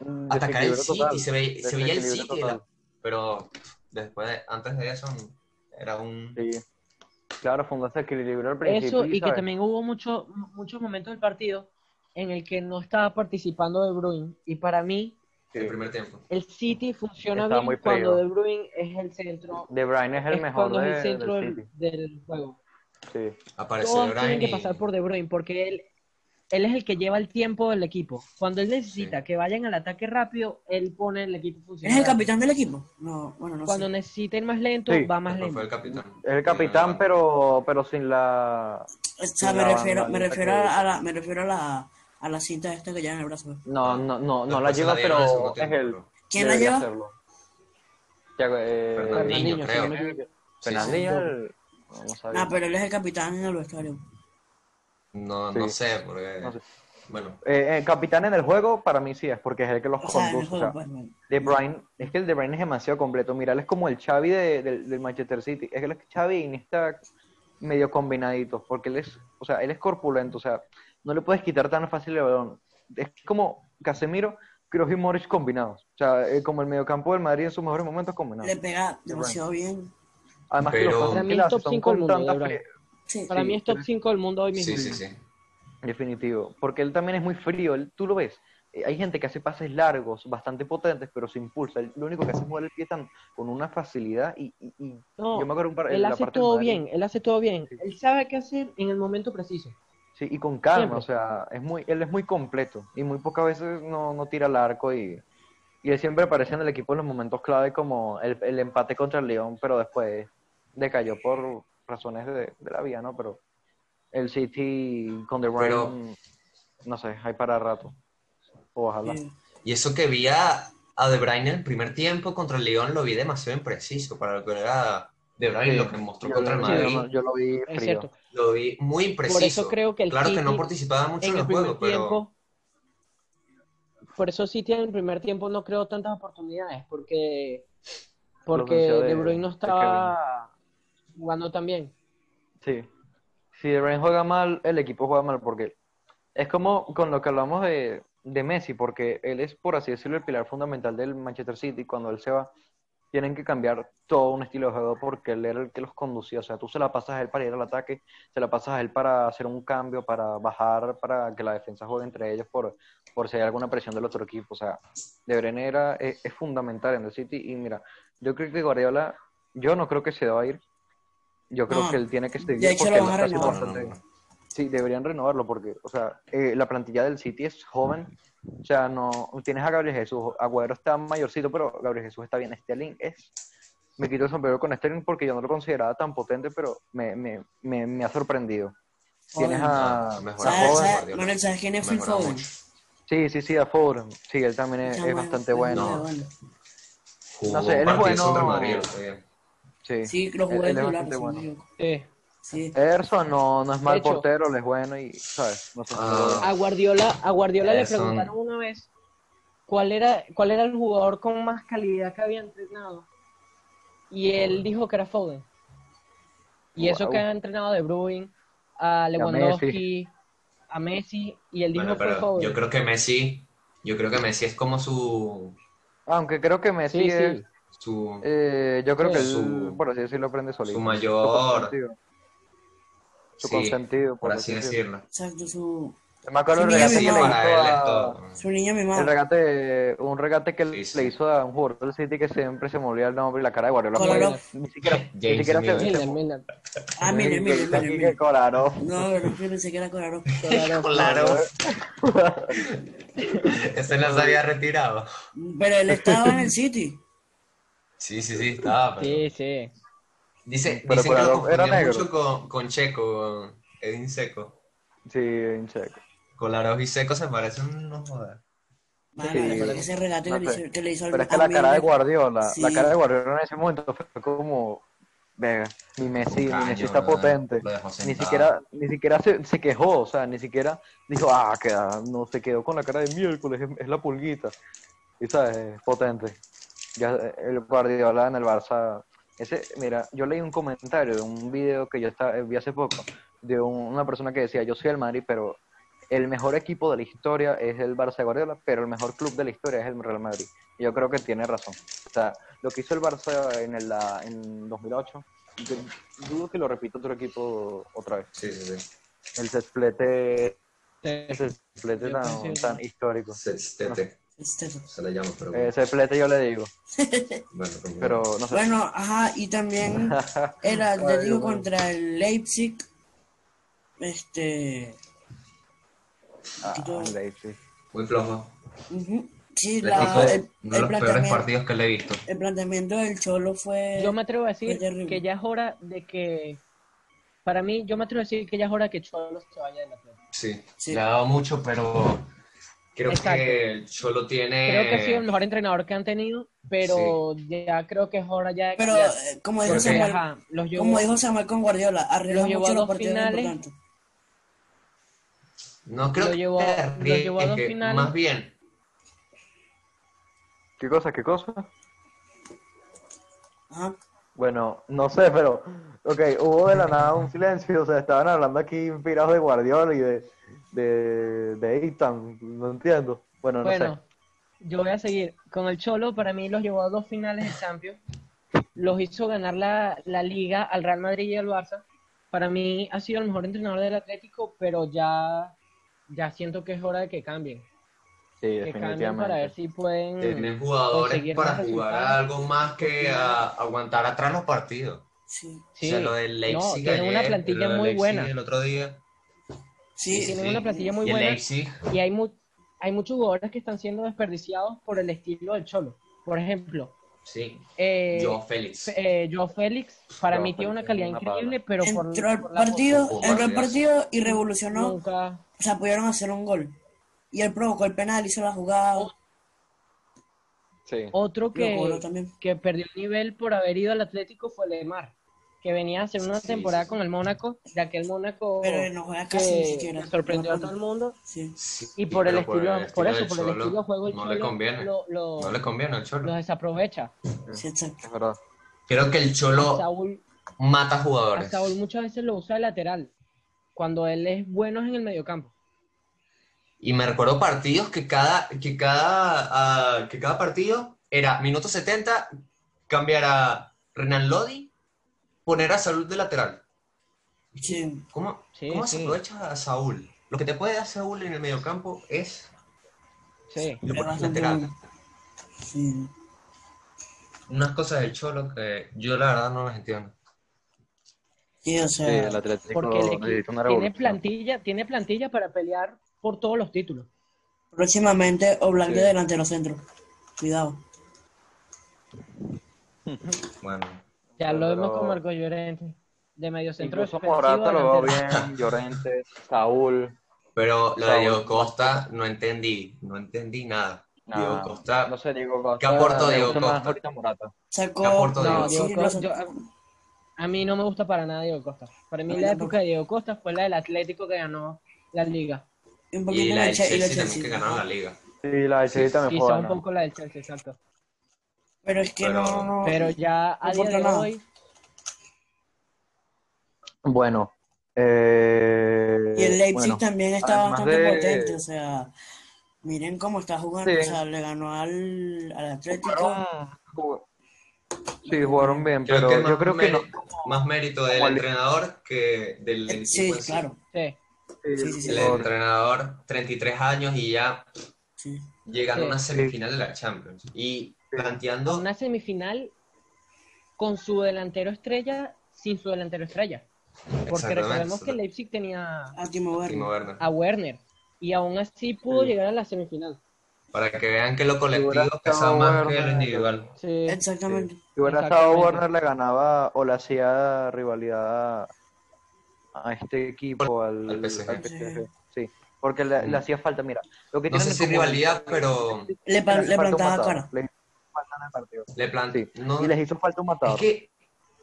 un atacar el City, total, se, ve- se veía el City, pero después, de- antes de eso, era un... Sí. Claro, fue un desequilibrio al principio. Eso, y que también hubo mucho- muchos momentos del partido en el que no estaba participando De Bruyne. Y para mí, Sí. el primer tiempo. el City funciona Estaba bien muy cuando. De Bruyne es el centro. De Bruyne es el es mejor cuando de, es el centro del del, del juego. Sí. Apareció Todos De tienen Bruyne que pasar por De Bruyne porque él, él es el que lleva el tiempo del equipo. Cuando él necesita Sí. que vayan al ataque rápido, él pone el equipo ¿Es funcionando. el capitán del equipo? No, bueno, no Cuando sé. necesita ir más lento, Sí. va más lento. fue el capitán. Es el capitán, pero, pero sin la... O sea, me la refiero, me refiero que- a la, me refiero a la, a la cinta esta que lleva en el brazo. No, no, no, no la lleva, pero es pero- ¿Quién la lleva? hacerlo. Eh, Fernandinho, creo. sí. el-. Ah, pero él es el capitán en el vestuario. No, Sí. no sé, porque... No sé. Bueno, Eh, eh, capitán en el juego, para mí sí es, porque es el que los O sea, el conduce. o sea, juego, pues, bueno. De Bruyne, es que el De Bruyne es demasiado completo. Mira, él es como el Xavi de- del, del Manchester City. Es que es Xavi y está medio combinadito, porque él es, o sea, él es corpulento, o sea, no le puedes quitar tan fácil el balón. Es como Casemiro, Kroos y Morris combinados. O sea, eh, como el mediocampo del Madrid en sus mejores momentos combinados. Le pega demasiado bien. Además que los pases que le hace son con tanta Sí. Para Sí, mí es top pero- 5 del mundo hoy mismo. sí, sí, sí. Definitivo, porque él también es muy frío, él, tú lo ves. Eh, Hay gente que hace pases largos, bastante potentes, pero se impulsa. Él- lo único que hace es mover el pie tan, con una facilidad y, y- y No, yo me acuerdo un par, él la hace parte todo bien, él hace todo bien. Él sabe qué hacer en el momento preciso. Sí, y con calma, Siempre. o sea, es muy, él es muy completo y muy pocas veces no, no tira el arco y, y él siempre aparece en el equipo en los momentos clave como el, el empate contra el León, pero después decayó por razones de, de la vida, ¿no? Pero el City con De Bruyne, Pero- no sé, hay para rato. Ojalá. Y eso que vi a, a De Bruyne en el primer tiempo contra el León lo vi demasiado impreciso para lo que era De Bruyne, Sí. lo que mostró contra el Madrid. yo, lo- yo lo vi frío. Lo vi muy impreciso. Por eso creo que el Claro que no City participaba mucho en, En el el primer juego, pero tiempo. Por eso City en el primer tiempo no creó tantas oportunidades, porque porque De de- Bruyne no de estaba jugando tan bien. Sí. Si Bruyne juega mal, el equipo juega mal porque es como con lo que hablamos de, de Messi, porque él es, por así decirlo, el pilar fundamental del Manchester City. Cuando él se va, tienen que cambiar todo un estilo de juego porque él era el que los conducía. O sea, tú se la pasas a él para ir al ataque, se la pasas a él para hacer un cambio, para bajar, para que la defensa juegue entre ellos por, por si hay alguna presión del otro equipo. O sea, De Bruyne era, es, es fundamental en el City. Y mira, yo creo que Guardiola, yo no creo que se va a ir. Yo creo No, que él tiene que seguir de hecho porque lo van a está haciendo renovar. bastante- Sí, deberían renovarlo porque, o sea, eh, la plantilla del City es joven. O sea, no tienes a Gabriel Jesús. Agüero está mayorcito, pero Gabriel Jesús está bien. Sterling es. Me quito el sombrero con Sterling porque yo no lo consideraba tan potente, pero me, me, me, me ha sorprendido. Tienes a, Ah, a ¿Sabes. Manuel, ¿sabes quién es Phil Foden? Sí, sí, sí, a Foden. Sí, él también es, bastante bueno. bueno. No sé, él es bueno. Sí, Sí, lo Él- jugué él de es titular, bastante si no me bueno. equivoco. Sí. Ederson no, no es mal hecho- portero, él es bueno y, ¿sabes? No sé. Ah. A Guardiola, a Guardiola le Eso. preguntaron una vez cuál era, cuál era el jugador con más calidad que había entrenado. Y él dijo que era Foden. Y eso Wow. que ha entrenado de Bruyne, a Lewandowski, a Messi, y él dijo Bueno, fue pero Foden. yo creo que Messi, yo creo que Messi es como su, Aunque creo que Messi Sí, es, sí. Su, eh, yo creo que él, Su- por así decirlo, aprende solito. su mayor- consentido. Su sí, consentido, por así decirlo. Exacto, su... Me acuerdo el regate mi que le mamá. hizo él a... Su niña El mimada. regate, un regate que Sí, sí. le hizo a un jugador del City que siempre se me olvida el nombre y la cara de Guardiola. Ni siquiera, ni siquiera se, Milner. Ah, mire, mire, mire. Kolarov. No, no, pensé que era Colaro. <laughs> Claro. Ese no se había retirado. Pero él estaba en el City. Sí, sí, sí, estaba. Pero... Sí, sí. Dice, Pero dicen que lo era mucho con, con Checo, Edin Seco. Sí, en checo. Kolarov y Seco se parecen, no. Mano, Sí, ese- que, le hizo, que le hizo al Pero es que la cara de. Guardiola, la cara de Guardiola en ese momento fue como, venga, mi Messi, mi Caño, Messi está potente. Ni siquiera, ni siquiera se, se quejó, o sea, ni siquiera dijo, ah, queda, no se quedó con la cara de miércoles, es, es la pulguita. Y sabes, es potente. Ya eh, el Guardiola en el Barça, ese, mira, yo leí un comentario de un video que yo estaba, vi hace poco, de un- una persona que decía, yo soy el Madrid, pero el mejor equipo de la historia es el Barça de Guardiola, pero el mejor club de la historia es el Real Madrid. Y yo creo que tiene razón. O sea, lo que hizo el Barça en, el, en 2008, yo dudo que lo repita otro equipo otra vez. Sí, sí, sí. El cesplete, Sí. ese cesplete tan, tan histórico. Sextete, Este- se le llama, pero Eh, cesplete yo le digo, <laughs> bueno, como- pero no sé. Bueno, ajá, y también <laughs> era Ay, Atlético contra el Leipzig. Este. Ah, poquito- Leipzig. muy flojo. ujú, Sí, Le la, tocó el, uno de el los peores partidos que le he visto. el planteamiento del Cholo fue. Yo me atrevo a decir que ya es hora de que, para mí, yo me atrevo a decir que ya es hora que Cholo se vaya del Atlético. Sí, Sí. le ha dado mucho, pero creo Exacto. que Cholo tiene... Creo que ha sido el mejor entrenador que han tenido, pero ya creo que es hora ya de Pero, eh, como dijo, Porque, Samuel, ajá, los llevó, como dijo Samuel con Guardiola, arriesga Los mucho los dos partidos finales. importantes. No creo lo que llevó- se lo llevó a dos arriesgue, finales. Más bien, ¿Qué cosa? ¿Qué cosa? Ajá. Bueno, no sé, pero, ok, hubo de la nada un silencio, o sea, estaban hablando aquí inspirados de Guardiola y de, de, de Ethan, no entiendo. Bueno, no Bueno, sé. yo voy a seguir. Con el Cholo, para mí los llevó a dos finales de Champions. Los hizo ganar la, la Liga al Real Madrid y al Barça. Para mí ha sido el mejor entrenador del Atlético, pero ya, ya siento que es hora de que cambien. Sí, Que cambien para ver si pueden tienen jugadores para jugar algo más que a- aguantar atrás los partidos. Sí. Sí, o sea, lo del Leipzig no, tienen una plantilla muy Leipzig buena. El otro día. Sí, tienen sí. una plantilla muy y buena. Y hay, mu- hay muchos jugadores que están siendo desperdiciados por el estilo del Cholo. Por ejemplo, sí. eh, Joao Félix. eh, Joao Félix, para Joao mí tiene una calidad una increíble, pero por, entró al por partido, entró al partido y revolucionó. nunca. O sea, pudieron hacer un gol. Y él provocó el penal, hizo la jugada. Sí. Otro que, que perdió el nivel por haber ido al Atlético fue Lemar, que venía a hacer una Sí, temporada sí, sí. con el Mónaco, ya que el Mónaco Pero no juega casi ni que siquiera. sorprendió a todo el mundo. Y por el estilo, por, eso, por el estilo de juego, el no le conviene. Lo, lo- No le conviene al lo Cholo. desaprovecha. Sí, exacto. Es verdad. Creo que el Cholo Saúl, mata a jugadores. Saúl muchas veces lo usa de lateral, cuando él es bueno en el mediocampo. Y me recuerdo partidos que cada, que cada, ah, que cada partido era minuto 70, cambiar a Renan Lodi, poner a Saúl de lateral. Sí. ¿Cómo, Sí, cómo se aprovecha a Saúl? Lo que te puede dar Saúl en el mediocampo es Sí. lo lateral. Sí. Unas cosas del Cholo que yo la verdad no las entiendo. Sí, o Sí, sea, el Atlético Porque el equipo tiene plantilla, tiene plantilla para pelear por todos los títulos. próximamente Oblak de Sí. delantero centro. Cuidado. Bueno, Ya lo vemos con Marco Llorente, de medio centro Incluso Morata lo veo bien, Llorente, Saúl. pero lo de. Diego Costa no entendí, no entendí nada. Diego Costa, No sé, Diego Costa. ¿Qué aportó Diego Costa? ahorita Morata. Sacó. ¿Qué aportó No, Diego Costa, yo- a, mí no me gusta para nada Diego Costa. Para mí la época de Diego Costa fue la del Atlético que ganó la Liga. Y poquito la del y Chelsea también que la liga. Sí, la de Chelsea también fue Quizá un poco la del Chelsea, exacto. Pero es que Pero- no, no. Pero ya a No día de nada. hoy, Bueno. Eh, Y el Leipzig bueno, también está bastante de- potente, o sea, miren cómo está jugando, Sí. o sea, le ganó al, al Atlético. jugaron- Sí, jugaron bien, Creo pero yo creo que no. más mérito del entrenador que del Eh, equipo Sí, en sí. claro. sí. Sí, sí, sí. El entrenador, 33 años y ya Sí. llegando a una semifinal de la Champions. Y planteando, Una semifinal con su delantero estrella, sin su delantero estrella. Porque recordemos que Leipzig tenía A Timo Werner. Timo Werner, a Werner y aún así pudo Sí. llegar a la semifinal. para que vean que lo colectivo pesa más que Werner, lo individual. Sí. Exactamente. Si hubiera estado. Warner, le ganaba o le hacía rivalidad a, a este equipo, al, Al PSG. al PSG. Sí, porque le, le hacía falta, mira. Lo que No sé si rivalidad, pero Le, le plantaba cara. El partido. le plan... Sí, no- y les hizo falta un Es matador. que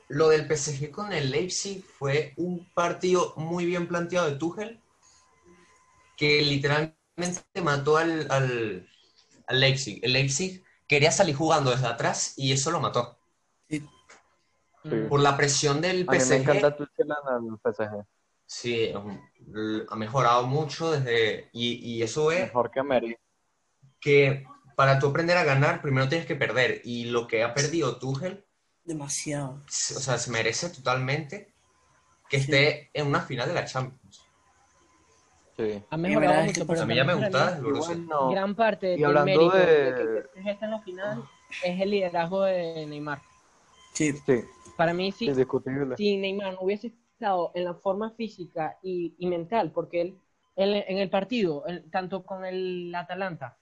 lo del PSG con el Leipzig fue un partido muy bien planteado de Tuchel que literalmente mató al, al, al Leipzig. El Leipzig quería salir jugando desde atrás y eso lo mató. Sí. Mm. Por la presión del A mí me PSG, encanta Tuchel en el PSG. sí, ha mejorado mucho desde... Y, y eso es Mejor que Meri. que para tú aprender a ganar, primero tienes que perder. Y lo que ha perdido Tuchel, Demasiado. o sea, se merece totalmente que Sí. esté en una final de la Champions. Sí. Ha mejorado mucho, pero A mí ya me el bueno, gran parte Y del hablando mérito de... de- que está en la final es el liderazgo de Neymar. Sí. sí, Para mí sí, indiscutible. si Neymar no hubiese estado en la forma física y, y mental, porque él, él en el partido, él- tanto con el Atalanta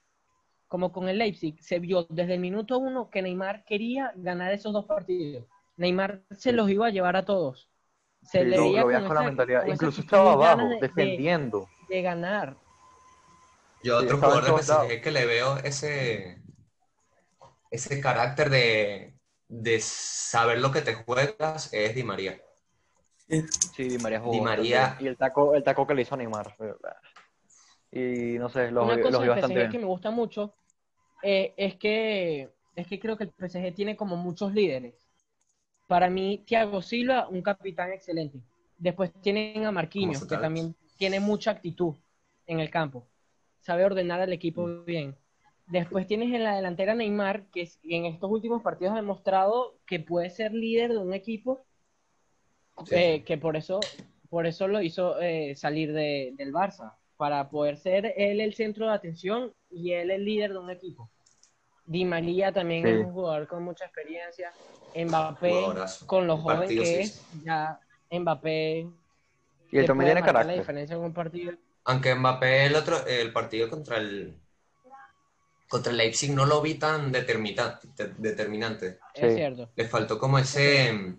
como con el Leipzig, se vio desde el minuto uno que Neymar quería ganar esos dos partidos. Neymar se los iba a llevar a todos. Se Sí, le lo, veía lo veías con con la esa- mentalidad. con esa Incluso estaba abajo, de- de- defendiendo. de ganar. Yo Sí, otro jugador de. PSG que le veo ese, ese carácter de, de saber lo que te juegas es Di María. sí. Di María jugó. Di María-. Y el taco, el taco que le hizo Neymar. Y no sé, los, Una los cosa vi del bastante PSG bien. que me gusta mucho eh, es que es que creo que el PSG tiene como muchos líderes. Para mí, Thiago Silva, un capitán excelente. Después tienen a Marquinhos, que también tiene mucha actitud en el campo. Sabe ordenar al equipo Mm. bien. Después tienes en la delantera Neymar, que en estos últimos partidos ha demostrado que puede ser líder de un equipo, Sí. eh, que por eso, por eso lo hizo eh, salir de- del Barça, para poder ser él el centro de atención y él el líder de un equipo. Di María también Sí. es un jugador con mucha experiencia. Mbappé, Jugadorazo. con lo Un joven partido, que sí. es, ya Mbappé Y él también tiene marcar la carácter. diferencia en un partido. Aunque Mbappé el otro, el partido contra el contra el Leipzig no lo vi tan determinante. Sí. Es cierto. Le faltó como ese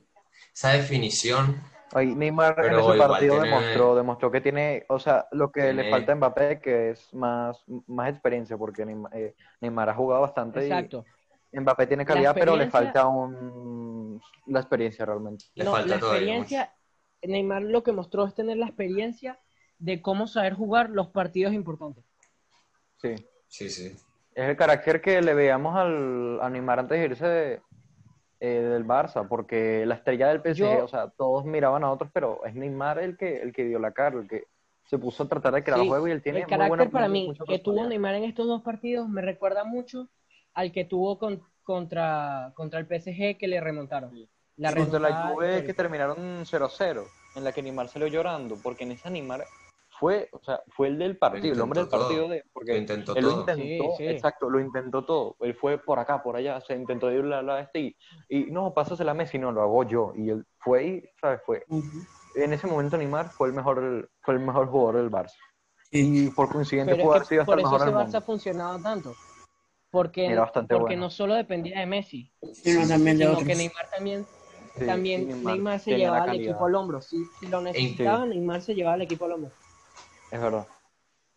esa definición. Ay, Neymar Pero en ese partido tiene- demostró, demostró que tiene, o sea, lo que le falta a Mbappé, que es más, más experiencia, porque Neymar, eh, Neymar ha jugado bastante Exacto. y Mbappé tiene calidad, pero le falta un, la experiencia realmente. Le no, falta la todavía experiencia, Neymar lo que mostró es tener la experiencia de cómo saber jugar los partidos importantes. Sí. Sí, sí. Es el carácter que le veíamos al, a Neymar antes de irse de- eh, del Barça, porque la estrella del PSG, Yo- o sea, todos miraban a otros, pero es Neymar el que, el que dio la cara, el que se puso a tratar de crear Sí, juego y él tiene el muy carácter buena- para muy- mí que tuvo. Neymar en estos dos partidos me recuerda mucho al que tuvo con- contra, contra el PSG que le remontaron. La Y contra la remontada Juve que terminaron 0-0, en la que Neymar salió llorando, porque en esa Neymar fue, o sea, fue el del partido, el hombre del partido de, Lo porque intentó él lo todo. intentó, Sí, sí. exacto, lo intentó todo. Él fue por acá, por allá, se intentó ir a la este y, y no, pásasela a Messi, no, lo hago yo. Y él fue y, ¿sabes? Fue. En ese momento Neymar fue el mejor, fue el mejor jugador del Barça. Sí. Y por consiguiente Pero pudo es haber que sido hasta por el eso mejor ese del Barça funcionado tanto. Porque, Era bastante porque bueno. no solo dependía de Messi, Sino también de sino que Neymar también, Sí, también Neymar, se llevaba al equipo al hombro. Si, si lo necesitaba, Neymar se llevaba al equipo al hombro. Es verdad.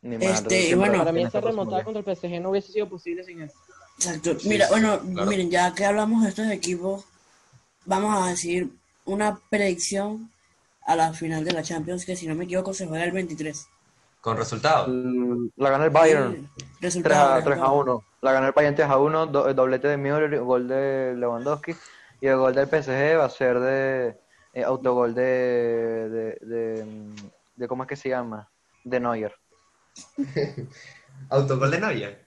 Neymar Este, bueno, Para mí esa remontada contra el PSG no hubiese sido posible sin él. Exacto. Mira, sí, bueno, claro. miren, ya que hablamos de estos equipos, vamos a decir una predicción a la final de la Champions, que si no me equivoco se juega el 23. Con resultado. El- La gana el Bayern. Sí, 3 Resultado. a, 3 a 1. La ganó el Bayern 3 a 1, do- doblete de Müller, gol de Lewandowski. Y el gol del PSG va a ser de eh, autogol de, de, de, mm, de- ¿Cómo es que se llama? De Neuer. <laughs> Autogol de Neuer.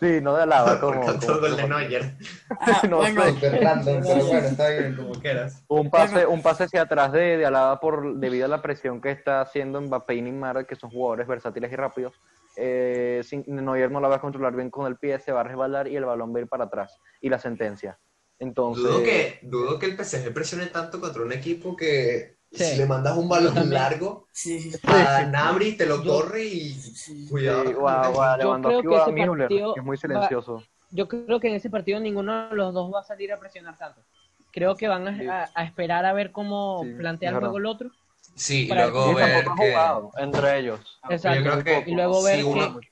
Sí, no de Alaba, <laughs> como, autogol como- de Neuer. Ah, <laughs> No bueno, sé. Random, pero bueno, está bien, como quieras. Un pase, un pase hacia atrás de, de Alaba por, debido a la presión que está haciendo Mbappé y Neymar, que son jugadores versátiles y rápidos. Eh, sin, Neuer no la va a controlar bien con el pie, se va a resbalar y el balón va a ir para atrás. Y la sentencia. Entonces, Dudo que, dudo que el PSG presione tanto contra un equipo que Sí. si le mandas un balón también. largo sí, sí, a Nabri te lo corre y cuidado. Yo creo que ese Müller, partido que es muy va- silencioso. Yo creo que en ese partido ninguno de los dos va a salir a presionar tanto. Creo que van a, Sí. a- a esperar a ver cómo Sí, plantea el juego el otro. Sí, y luego ver que... jugado entre ellos. Exacto. Yo creo que y luego ver que-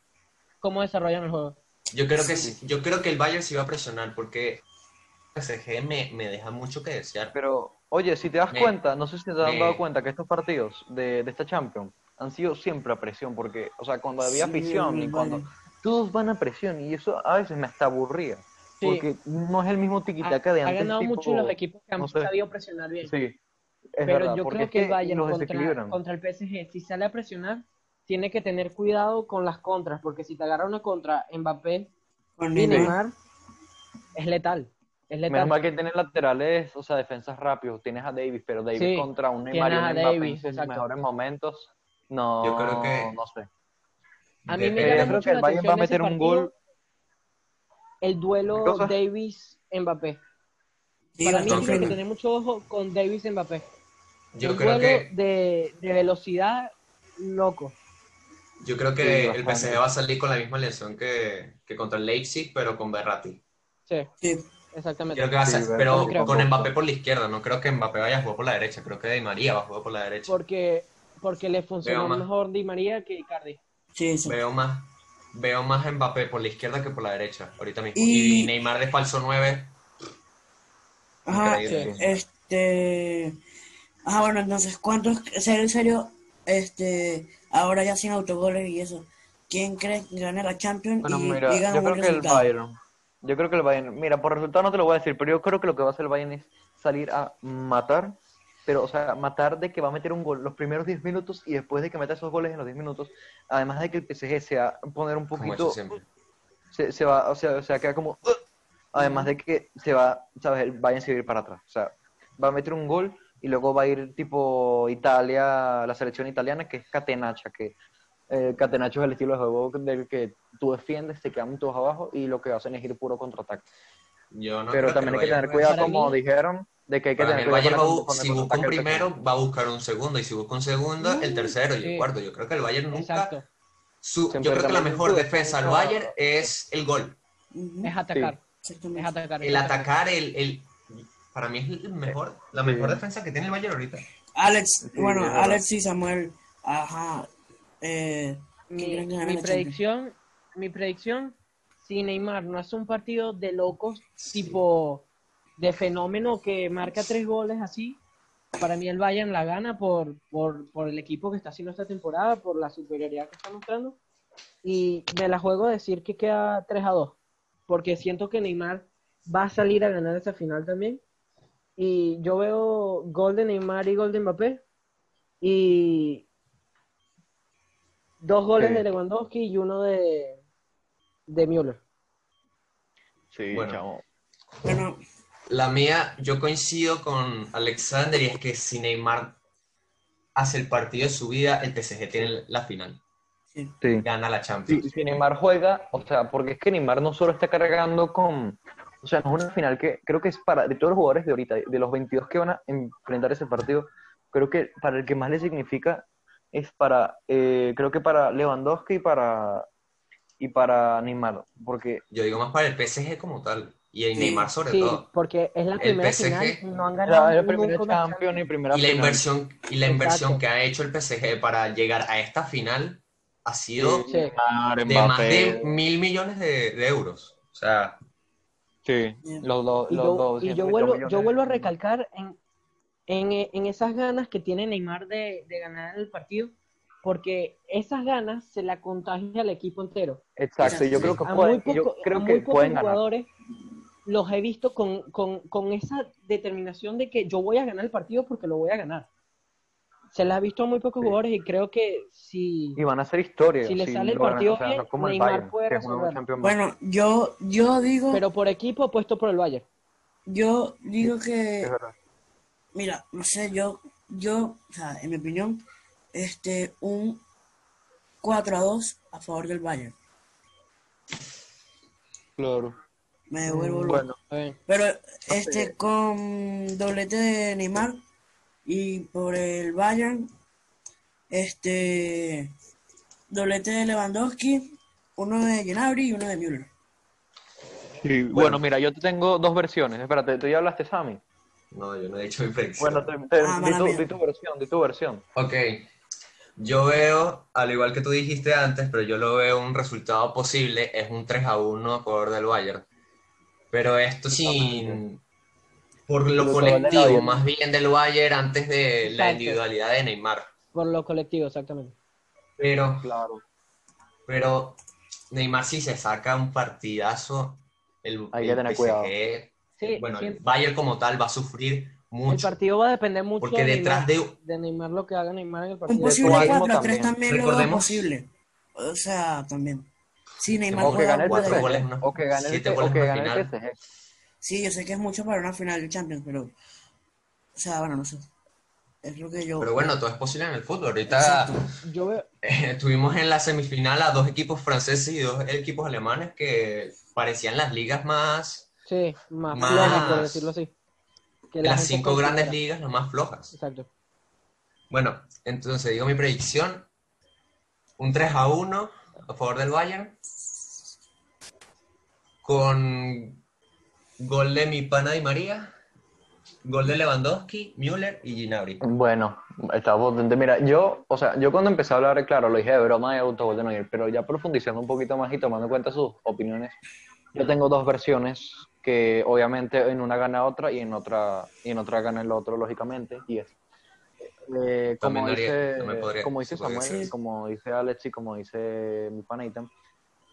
cómo desarrollan el juego. Yo creo que sí, yo creo que el Bayern sí va a presionar porque el PSG me, me deja mucho que desear. Pero, oye, si te das Me- cuenta, no sé si te has me- dado cuenta que estos partidos de, de esta Champions han sido siempre a presión, porque, o sea, cuando había Sí, afición y cuando todos van a presión, y eso a veces me hasta aburría, Sí. porque no es el mismo Ha, tiquitaca de ha antes. ganado tipo- mucho los equipos que han no sé. sabido presionar bien. Sí, es Pero verdad, yo creo es que el Bayern los contra, contra el PSG, si sale a presionar, tiene que tener cuidado con las contras, porque si te agarra una contra Mbappé. Neymar, es letal. Es Menos letal. mal que tienen laterales, o sea, defensas rápidos. Tienes a Davis, pero Davis Sí, contra un Neymar y un Mbappé Davis, en sus mejores momentos. No, Yo creo que- no sé. A mí me. Eh, llama creo que el Bayern va a meter un gol. El ¿Qué duelo? Davis-Mbappé. Sí, Para mí tiene que tener mucho ojo con Davis-Mbappé. Yo un creo duelo que de, de velocidad loco. yo creo Sí, que el. PSG va a salir con la misma lesión que, que contra el Leipzig, pero con Berratti. Sí, Sí, exactamente. Creo que va a Sí, ser, Berratti pero creo. con Mbappé por la izquierda. No creo que Mbappé vaya a jugar por la derecha. Creo que Di María va a jugar por la derecha. Porque, porque le más. mejor Di María que Icardi. sí, sí. Veo más, veo más Mbappé por la izquierda que por la derecha, ahorita mismo. Y- Y, Neymar de falso 9. Ajá, este... Ajá, bueno, entonces, ¿cuántos, serio, en serio, este, ahora ya sin autogoles y eso, ¿quién cree que gane la Champions Bueno, y mira, digan yo creo que el? Bayern. Yo creo que el Bayern. Mira, por resultado no te lo voy a decir, pero yo creo que lo que va a hacer el Bayern es salir a matar. Pero, o sea, matar de que va a meter un gol los primeros 10 minutos y después de que meta esos goles en los 10 minutos, además de que el PSG se va a poner un poquito. Se, se va, o sea, o sea, queda como. Además de que se va, ¿sabes? El Bayern se va a ir para atrás. O sea, va a meter un gol y luego va a ir tipo Italia, la selección italiana, que es Catenacha, que eh, Catenacho es el estilo de juego del que tú defiendes, te quedan todos abajo y lo que hacen es ir puro contraataque. Yo no Pero también hay que tener cuidado, como mí- dijeron, de que hay que Para mí tener el cuidado Bayern va a con si busca un primero, va a buscar un segundo. Y si busca un segundo, el tercero y Sí. el cuarto. Yo creo que el Bayern nunca. Exacto. su- yo creo que la mejor defensa del defensa- Bayern es el gol. Es atacar. Es exactamente. atacar. es El atacar. el, el. Para mí es el mejor, la Sí. mejor defensa que tiene el Bayern ahorita. Alex, Sí, bueno, es. Alex y Samuel, ajá, eh, ¿quién Mi, mi predicción, mi predicción, si Neymar no hace un partido de locos, tipo de fenómeno que marca tres goles así, para mí el Bayern la gana por, por, por el equipo que está haciendo esta temporada, por la superioridad que está mostrando. Y me la juego a decir que queda 3 a 2, porque siento que Neymar va a salir a ganar esa final también. Y yo veo gol de Neymar y gol de Mbappé. Y dos goles Sí. de Lewandowski y uno de, de Müller. Sí, Bueno. Bueno, La mía, yo coincido con Alexander y es que si Neymar hace el partido de su vida, el PSG tiene la final. sí. Gana la Sí, Champions. si Neymar juega, o sea, porque es que Neymar no solo está cargando con, o sea, no es una final que creo que es para, de todos los jugadores de ahorita, de los 22 que van a enfrentar ese partido, creo que para el que más le significa es para, eh, creo que para Lewandowski y para, y para Neymar, porque Yo digo más para el PSG como tal. Y el Sí. Neymar sobre Sí, todo. porque es la El primera PSG final, no han ganado el primer nunca una champion y primera Y la final. inversión, y la Exacto. inversión que ha hecho el PSG para llegar a esta final ha sido Sí. De más de mil millones de, de euros. O sea, sí, los, dos Y los y yo 200 vuelvo, yo vuelvo a recalcar en, en, en esas ganas que tiene Neymar de, de ganar el partido, porque esas ganas se la contagia al equipo entero. Exacto, yo Sí. creo que A pueden, muy, yo a creo muy que pocos pueden ganar. jugadores los he visto con, con, con esa determinación de que yo voy a ganar el partido porque lo voy a ganar. se les ha visto a muy pocos Sí. jugadores y creo que si Y van a hacer historia. Si le sí, sale el partido o sea, bien, no Neymar Bayern, puede que más- Bueno, yo, yo digo, pero por equipo puesto por el Bayern. yo digo que es verdad. Mira, no sé, yo, yo, o sea, en mi opinión, este, un 4 a 2 a favor del Bayern. Claro. Me devuelvo loco. Bueno. Pero, este, con doblete de Neymar y por el Bayern, este, doblete de Lewandowski, uno de Gnabry y uno de Müller. sí, bueno, mira, yo te tengo dos versiones. Espérate, tú ya hablaste, Sammy. No, yo no he dicho <laughs> mi predicción. Bueno, te, te- Ah, di, mala tu, mía. di tu versión, di tu versión. Ok, yo veo, al igual que tú dijiste antes, pero yo lo veo un resultado posible, es un 3 a 1 a favor del Bayern. Pero esto sin, por lo colectivo, Bayern. más bien del Bayern antes de la Exacto. individualidad de Neymar. Por lo colectivo, exactamente. Pero, Claro. pero Neymar si se saca un partidazo, el, Hay que el tener PSG, cuidado. Sí, bueno, el siempre- Bayern como tal va a sufrir el mucho, partido va a depender mucho porque de, detrás Neymar, de, de Neymar lo que haga Neymar en el Un partido. posible Igual 4 a 3 también. Recordemos- posible. O sea, también. Sí, Neymar O que juega gane el goles. ¿no? O que gane el, Siete P- goles o que gane el. PSG. Sí, yo sé que es mucho para una final de Champions, pero. O sea, bueno, no sé. Es lo que yo. pero bueno, todo es posible en el fútbol. Ahorita. Yo veo, <laughs> eh, tuvimos en la semifinal a dos equipos franceses y dos equipos alemanes que parecían las ligas más, sí, más, Más- flojas, por decirlo así. Que de las cinco grandes ligas, las más flojas. Exacto. Bueno, entonces digo mi predicción, un 3 a 1 a favor del Bayern, con gol de mi pana Di María, gol de Lewandowski, Müller y Gnabry. Bueno, está potente. Mira, yo, o sea, yo cuando empecé a hablar, claro, lo dije de broma y autogol de Neuer, pero ya profundizando un poquito más y tomando en cuenta sus opiniones, yo tengo dos versiones que obviamente en una gana otra y en otra y en otra gana el otro, lógicamente, y es eh, como dice, podría- como dice Samuel, hacer. como dice Alex y como dice mi pana Ethan,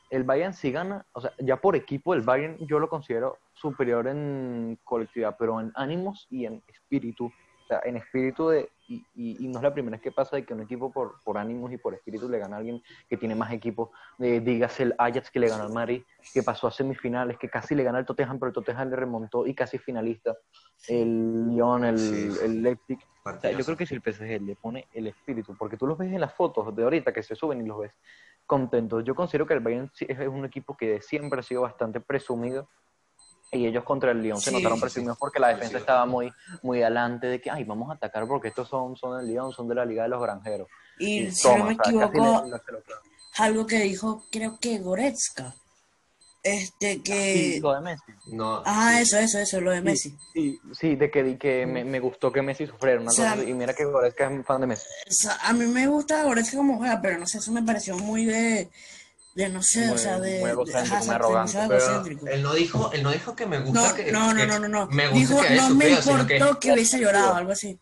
el Bayern sí gana, o sea, ya por equipo el Bayern yo lo considero superior en colectividad, pero en ánimos y en espíritu, sea, en espíritu de, y, y- y no es la primera vez que pasa de que un equipo por, por ánimos y por espíritu le gana a alguien que tiene más equipo, eh, dígase el Ajax que le ganó al Madrid, que pasó a semifinales, que casi le gana al Tottenham, pero el Tottenham le remontó y casi finalista, el Lyon, el, Sí. el Leipzig, o sea, Partidazo. yo creo que si el PSG le pone el espíritu, porque tú los ves en las fotos de ahorita que se suben y los ves contentos. Yo considero que el Bayern es un equipo que siempre ha sido bastante presumido y ellos contra el Lyon se notaron presumidos sí. porque la defensa sí, estaba muy muy adelante de que ay vamos a atacar porque estos son son del Lyon, son de la Liga de los Granjeros. Y Y si no toma, me o sea, casi equivoco, le- le- algo que dijo, creo que Goretzka. Este que. Sí, lo de Messi. No, Ah, sí. eso, eso, eso, lo de Messi. Sí, sí, de que, di que me, me gustó que Messi sufriera una O sea, cosa y mira que Goretzka es un fan de Messi. O sea, a mí me gusta Goretzka como juega, pero no sé, eso me pareció muy de. De no sé, o Muy- sea, de. muy de- egocéntrico, ajá, muy arrogante, egocéntrico. él no dijo, él no dijo que me gusta No, que, no, no, que- no, no, no. me gusta Dijo, que no me importó que que hubiese llorado, algo así.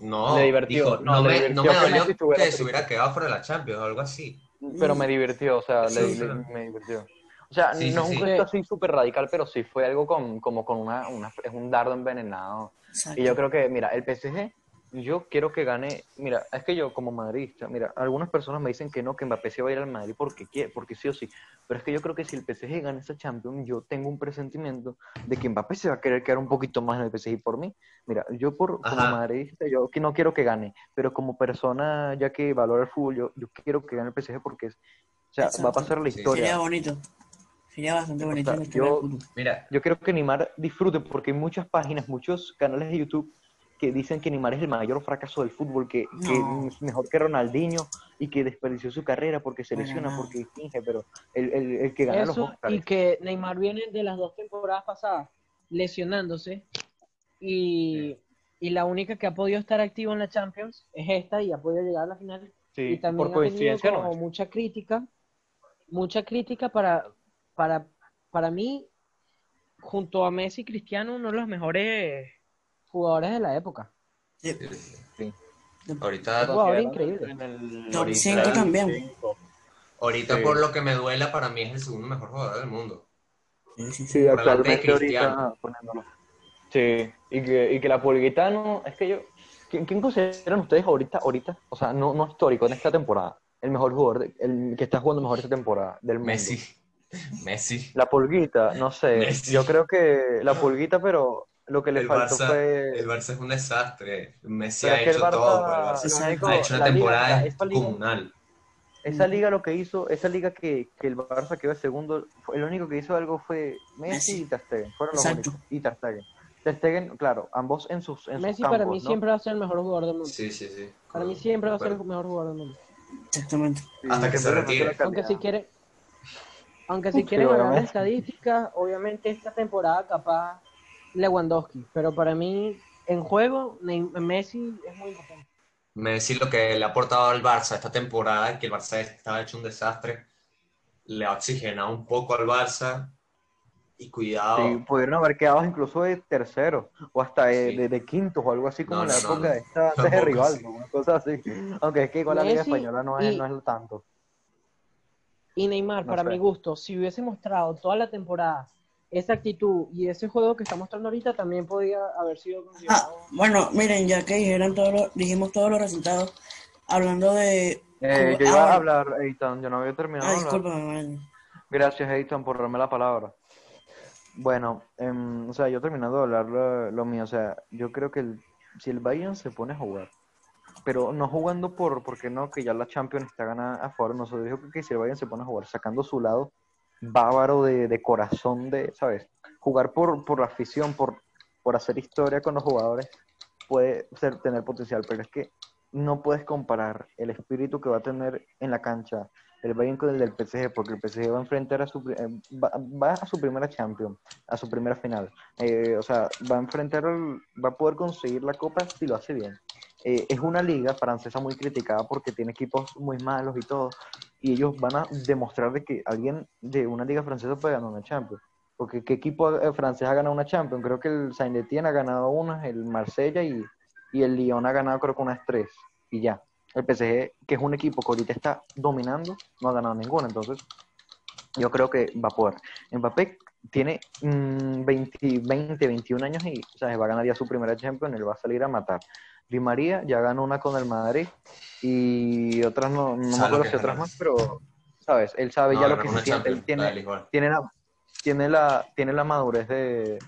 no, Le divertió, dijo, no, le me, divirtió no me que dolió estuviera que se hubiera quedado fuera de la Champions o algo así. Pero me divirtió, o sea, Sí, le- sí. le- me divirtió. O sea, Sí, no sí. un gesto así súper radical, pero sí fue algo con, como con una, una, es un dardo envenenado. Exacto. Y yo creo que, mira, el PSG, yo quiero que gane, mira, es que yo como madridista, mira, algunas personas me dicen que no, que Mbappé se va a ir al Madrid porque quiere, porque sí o sí, pero es que yo creo que si el PSG gana esa Champions, yo tengo un presentimiento de que Mbappé se va a querer quedar un poquito más en el PSG por mí. Mira, yo por, como madridista, yo que no quiero que gane, pero como persona ya que valora el fútbol, yo, yo quiero que gane el PSG porque es, o sea, va a pasar la historia. Sería bonito. Sería bastante bonito sea, la historia del yo- fútbol. Mira, Yo quiero que Neymar disfrute porque hay muchas páginas, muchos canales de YouTube que dicen que Neymar es el mayor fracaso del fútbol, que, que es mejor que Ronaldinho y que desperdició su carrera porque se lesiona, porque finge, pero el, el, el que gana los Eso, Oscars. y que Neymar viene de las dos temporadas pasadas lesionándose y, y la única que ha podido estar activo en la Champions es esta y ha podido llegar a la final. Sí, y también por ha tenido como no mucha crítica, mucha crítica para, para, para mí, junto a Messi y Cristiano, uno de los mejores jugadores de la época. Sí. Sí. ahorita, jugador increíble. En el- Top ahorita- 5 también. cinco. ahorita Sí. por lo que me duela, para mí es el segundo mejor jugador del mundo. Sí, sí, actualmente ahorita poniéndolo. Sí, y que, y que la Pulguita no, es que yo, ¿quién, quién consideran ustedes ahorita, ahorita, o sea, no, no histórico, en esta temporada, el mejor jugador, de- el que está jugando mejor esta temporada del mundo? Messi. <laughs> Messi. La pulguita, no sé. Messi. Yo creo que la pulguita, pero lo que le El faltó Barça, fue. el Barça es un desastre. Messi Pero ha hecho Barça- todo por el Exacto. único- Ha hecho una temporada liga- comunal. Esa liga lo que hizo, esa liga que, que el Barça quedó de segundo, el único que hizo algo fue Messi, Messi. y Ter Stegen, fueron los Exacto. únicos, y Ter Stegen. Ter Stegen, claro, ambos en sus, en sus Messi campos, para mí ¿no? siempre va a ser el mejor jugador del mundo. Sí, sí, sí. Para mí siempre va a ser el Bueno, mejor jugador del mundo. Exactamente. Sí, hasta que se retire. Aunque si quiere, aunque si hablar de obviamente. estadísticas, obviamente esta temporada capaz Lewandowski, pero para mí en juego Messi es muy importante. Messi lo que le ha aportado al Barça esta temporada, que el Barça estaba hecho un desastre, le ha oxigenado un poco al Barça y cuidado. Sí, pudieron haber quedado incluso de tercero o hasta de, Sí. de, de quintos o algo así como No, en la no, época no. de esta <laughs> antes de así. una cosa así. Aunque es que igual la Liga Española no es, y- no es tanto. Y Neymar, No para sé. mi gusto, si hubiese mostrado toda la temporada esa actitud y ese juego que está mostrando ahorita, también podía haber sido Ah, considerado. bueno, miren, ya que dijeron todos los, dijimos todos los resultados, hablando de... Eh, yo iba ah, a hablar, Eitan, yo no había terminado Ah, disculpa. Gracias, Eitan, por darme la palabra. Bueno, em, o sea, yo terminando de hablar lo, lo mío, o sea, yo creo que el- si el Bayern se pone a jugar, pero no jugando por, porque no, que ya la Champions está ganada a favor, nosotros dijo que, que si el Bayern se pone a jugar, sacando su lado bávaro de, de corazón, de, ¿sabes? Jugar por, por la afición, por, por hacer historia con los jugadores, puede ser, tener potencial, pero es que no puedes comparar el espíritu que va a tener en la cancha el Bayern con el del PSG, porque el PSG va a enfrentar a su, eh, va, va a su primera Champions, a su primera final. Eh, o sea, va a enfrentar, va a poder conseguir la copa si lo hace bien. Eh, es una liga francesa muy criticada porque tiene equipos muy malos y todo, y ellos van a demostrar de que alguien de una liga francesa puede ganar una Champions. Porque ¿qué equipo eh, francés ha ganado una Champions? Creo que el Saint-Étienne ha ganado una, el Marsella y, y el Lyon ha ganado creo que unas tres, y ya. El PSG, que es un equipo que ahorita está dominando, no ha ganado ninguna. Entonces, yo creo que va a poder. Mbappé tiene mm, 20, 20, 21 años y o sea, va a ganar ya su primera Champions, él va a salir a matar. Di María ya ganó una con el Madrid y otras no, no me acuerdo si otras más, pero, ¿sabes? Él sabe No, ya lo que se siente. Él tiene, tiene la, tiene la, tiene la madurez de,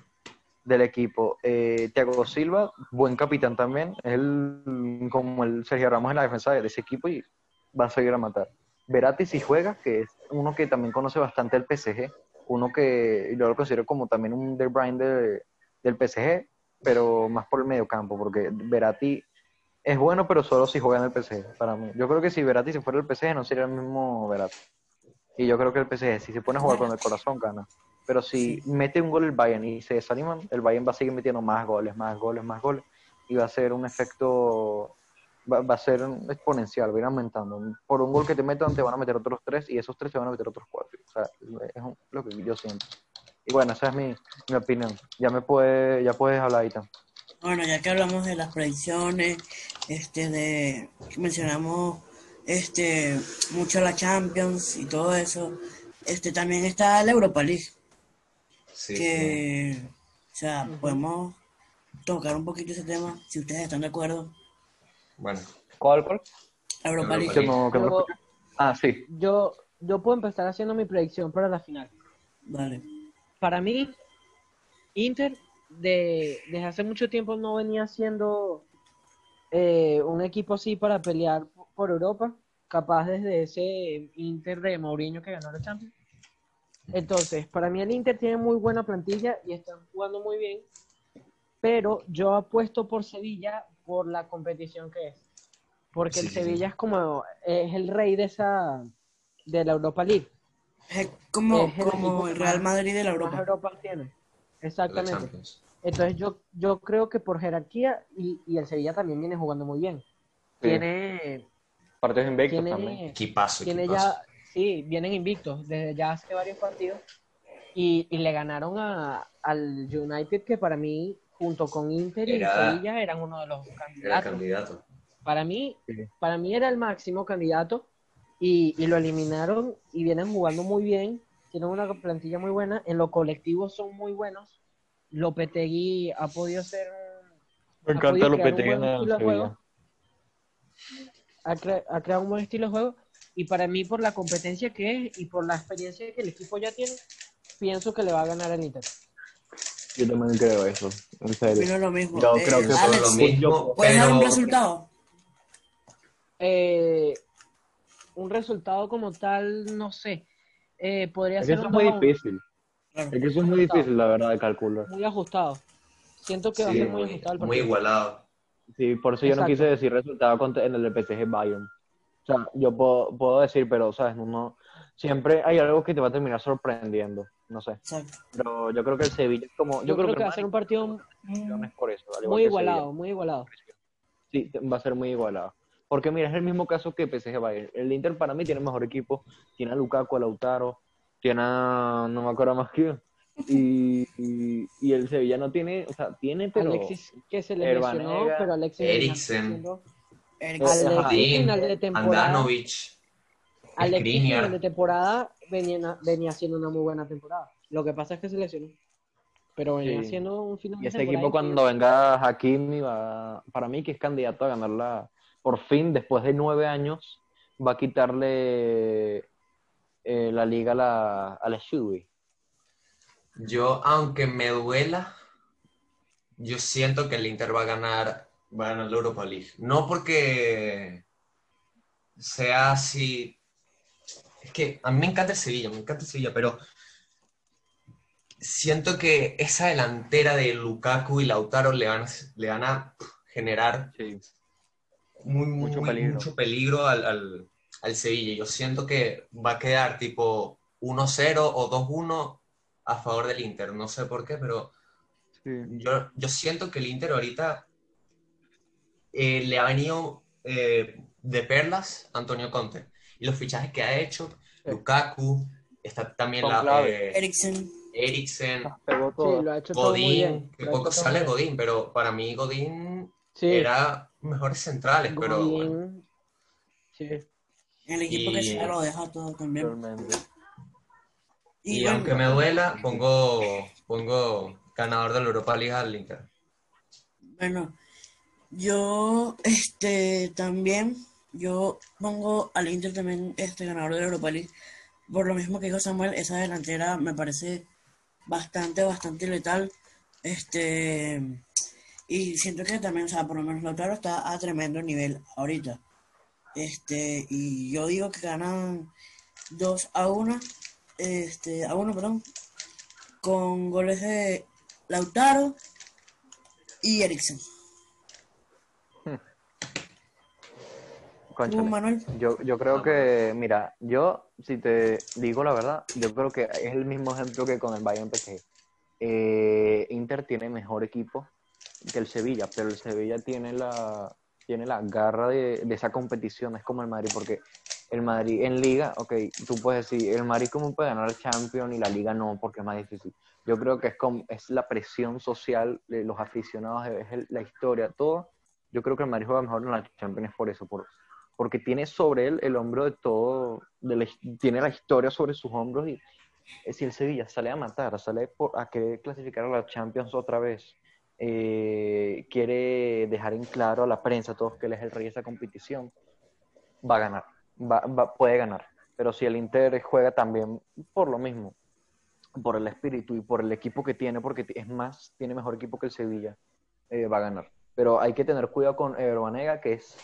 del equipo. Eh, Thiago Silva, buen capitán también, es el, como el Sergio Ramos en la defensa de ese equipo y va a seguir a matar. Verati si juega, que es uno que también conoce bastante el PSG, uno que yo lo considero como también un De Bruyne de- del PSG, pero más por el medio campo, porque Verati es bueno, pero solo si juega en el PSG, para mí. Yo creo que si Verati se fuera el PSG no sería el mismo Verati. Y yo creo que el PSG, si se pone a jugar con el corazón, gana. Pero si mete un gol el Bayern y se desaniman, el Bayern va a seguir metiendo más goles, más goles, más goles. Y va a ser un efecto, va, va a ser exponencial, va a ir aumentando. Por un gol que te metan, te van a meter otros tres y esos tres te van a meter otros cuatro. O sea, es un- lo que yo siento. Y bueno, esa es mi, mi opinión. Ya me puede, ya puedes hablar. Bueno, ya que hablamos de las predicciones, este, de, que mencionamos, este, mucho la Champions y todo eso, este, también está la Europa League, Sí, sí. que, o sea, podemos tocar un poquito ese tema, si ustedes están de acuerdo. Bueno, ¿Cuál, cuál? Europa Europa League. Ah, sí. Yo, yo puedo empezar haciendo mi predicción para la final. Vale. Para mí, Inter de, desde hace mucho tiempo no venía siendo eh, un equipo así para pelear por- Europa, capaz desde ese Inter de Mourinho que ganó la Champions. Entonces, para mí el Inter tiene muy buena plantilla y están jugando muy bien, pero yo apuesto por Sevilla por la competición que es. Porque Sí, el sí. Sevilla es como es el rey de esa de la Europa League. Es como, Es el como Real Madrid de la Más Europa. Europa tiene. Exactamente. Entonces yo, yo creo que por jerarquía y, y el Sevilla también viene jugando muy bien. Sí. Tiene, Partidos invictos también. tiene, Equipazo, tiene equipazo. ya, sí, vienen invictos desde ya hace varios partidos y, y le ganaron a, al United que para mí junto con Inter y Era- Sevilla eran uno de los Era candidatos. candidato. Para mí, Sí. para mí era el máximo candidato y, y lo eliminaron y vienen jugando muy bien. Tienen una plantilla muy buena. En lo colectivo son muy buenos. Lopetegui ha podido ser Me ha encanta podido lo crear que un buen tiene estilo de Sevilla. juego. Ha, cre- ha creado un buen estilo de juego y para mí por la competencia que es y por la experiencia que el equipo ya tiene, pienso que le va a ganar el Inter. Yo también creo eso, en serio. Opino lo mismo. Yo Eh, creo que por Alex, lo mismo, ¿puedes dar un pero resultado? Eh, un resultado como tal, no sé. Eh, podría Es que ser eso es muy 2 a 1, difícil. Claro. Es que eso es muy difícil, la verdad, de calcular. muy ajustado. Siento que va a sí, ser muy, muy, ajustado el muy igualado. Sí, por eso yo no Exacto. quise decir resultado contra- en el de PSG Bayern. O sea, yo puedo, puedo decir, pero, ¿sabes? No, siempre hay algo que te va a terminar sorprendiendo. No sé. Exacto. Pero yo creo que el Sevilla es como. Yo, creo que va a ser un partido por eso, muy igualado, Sevilla. muy igualado. Sí, va a ser muy igualado. Porque mira, es el mismo caso que PSG Bayern. El Inter para mí tiene mejor equipo. Tiene a Lukaku, a Lautaro, tiene a... no me acuerdo más quién. Y, y, y el Sevilla no tiene, o sea, tiene, pero... Alexis que se le lesionó, pero Alexis Eriksen. final de temporada, Andanovic, Alexis final de temporada venía, venía haciendo una muy buena temporada. Lo que pasa es que se lesionó. Pero venía Sí. haciendo un final Y de ese temporada equipo cuando venga Hakimi va, para mí que es candidato a ganarla, por fin, después de nueve años, va a quitarle eh, la liga a la, a la Juve. Yo, aunque me duela, yo siento que el Inter va a ganar, va a ganar la Europa League. No porque sea así. Es que a mí me encanta el Sevilla, me encanta el Sevilla, pero siento que esa delantera de Lukaku y Lautaro le van a, le van a generar Sí. Muy, Mucho muy- peligro. mucho peligro al, al, al Sevilla. Yo siento que va a quedar tipo 1-0 o 2-1 a favor del Inter. No sé por qué, pero yo, yo siento que el Inter ahorita eh, le ha venido eh, de perlas Antonio Conte. Y los fichajes que ha hecho, Sí. Lukaku, está también Son la eh, Eriksen. Eriksen, Pegó Sí. Godín, que poco sale. Godín, pero para mí Godín Sí, era mejores centrales, pero bueno. Sí. El equipo que Y- se lo deja todo también. Realmente. Y, bueno, aunque me duela, pongo, pongo ganador de la Europa League al Inter. Bueno, yo este también, yo pongo al Inter también este ganador de la Europa League. Por lo mismo que dijo Samuel, esa delantera me parece bastante, bastante letal. Este, y siento que también, o sea, por lo menos Lautaro está a tremendo nivel ahorita. Este, y yo digo que ganan 2 a 1, este, a 1, perdón, con goles de Lautaro y Eriksen. ¿Tú, Manuel? Yo, yo creo que, mira, yo, si te digo la verdad, yo creo que es el mismo ejemplo que con el Bayern PSG. Eh, Inter tiene mejor equipo que el Sevilla, pero el Sevilla tiene la, tiene la garra de, de esa competición, es como el Madrid, porque el Madrid en Liga, ok, tú puedes decir, el Madrid cómo puede ganar el Champions y la Liga no, porque es más difícil. Yo creo que es, como, es la presión social de los aficionados, es el- la historia, todo. Yo creo que el Madrid juega mejor en la Champions por eso, por, porque tiene sobre él el hombro de todo, de la tiene la historia sobre sus hombros y eh, si el Sevilla sale a matar, sale por, a querer clasificar a la Champions otra vez, eh, quiere dejar en claro a la prensa, a todos que él es el rey de esa competición, va a ganar, va, va- puede ganar. Pero si el Inter juega también por lo mismo, por el espíritu y por el equipo que tiene, porque es más, tiene mejor equipo que el Sevilla, eh, va a ganar. Pero hay que tener cuidado con Herbanega, que es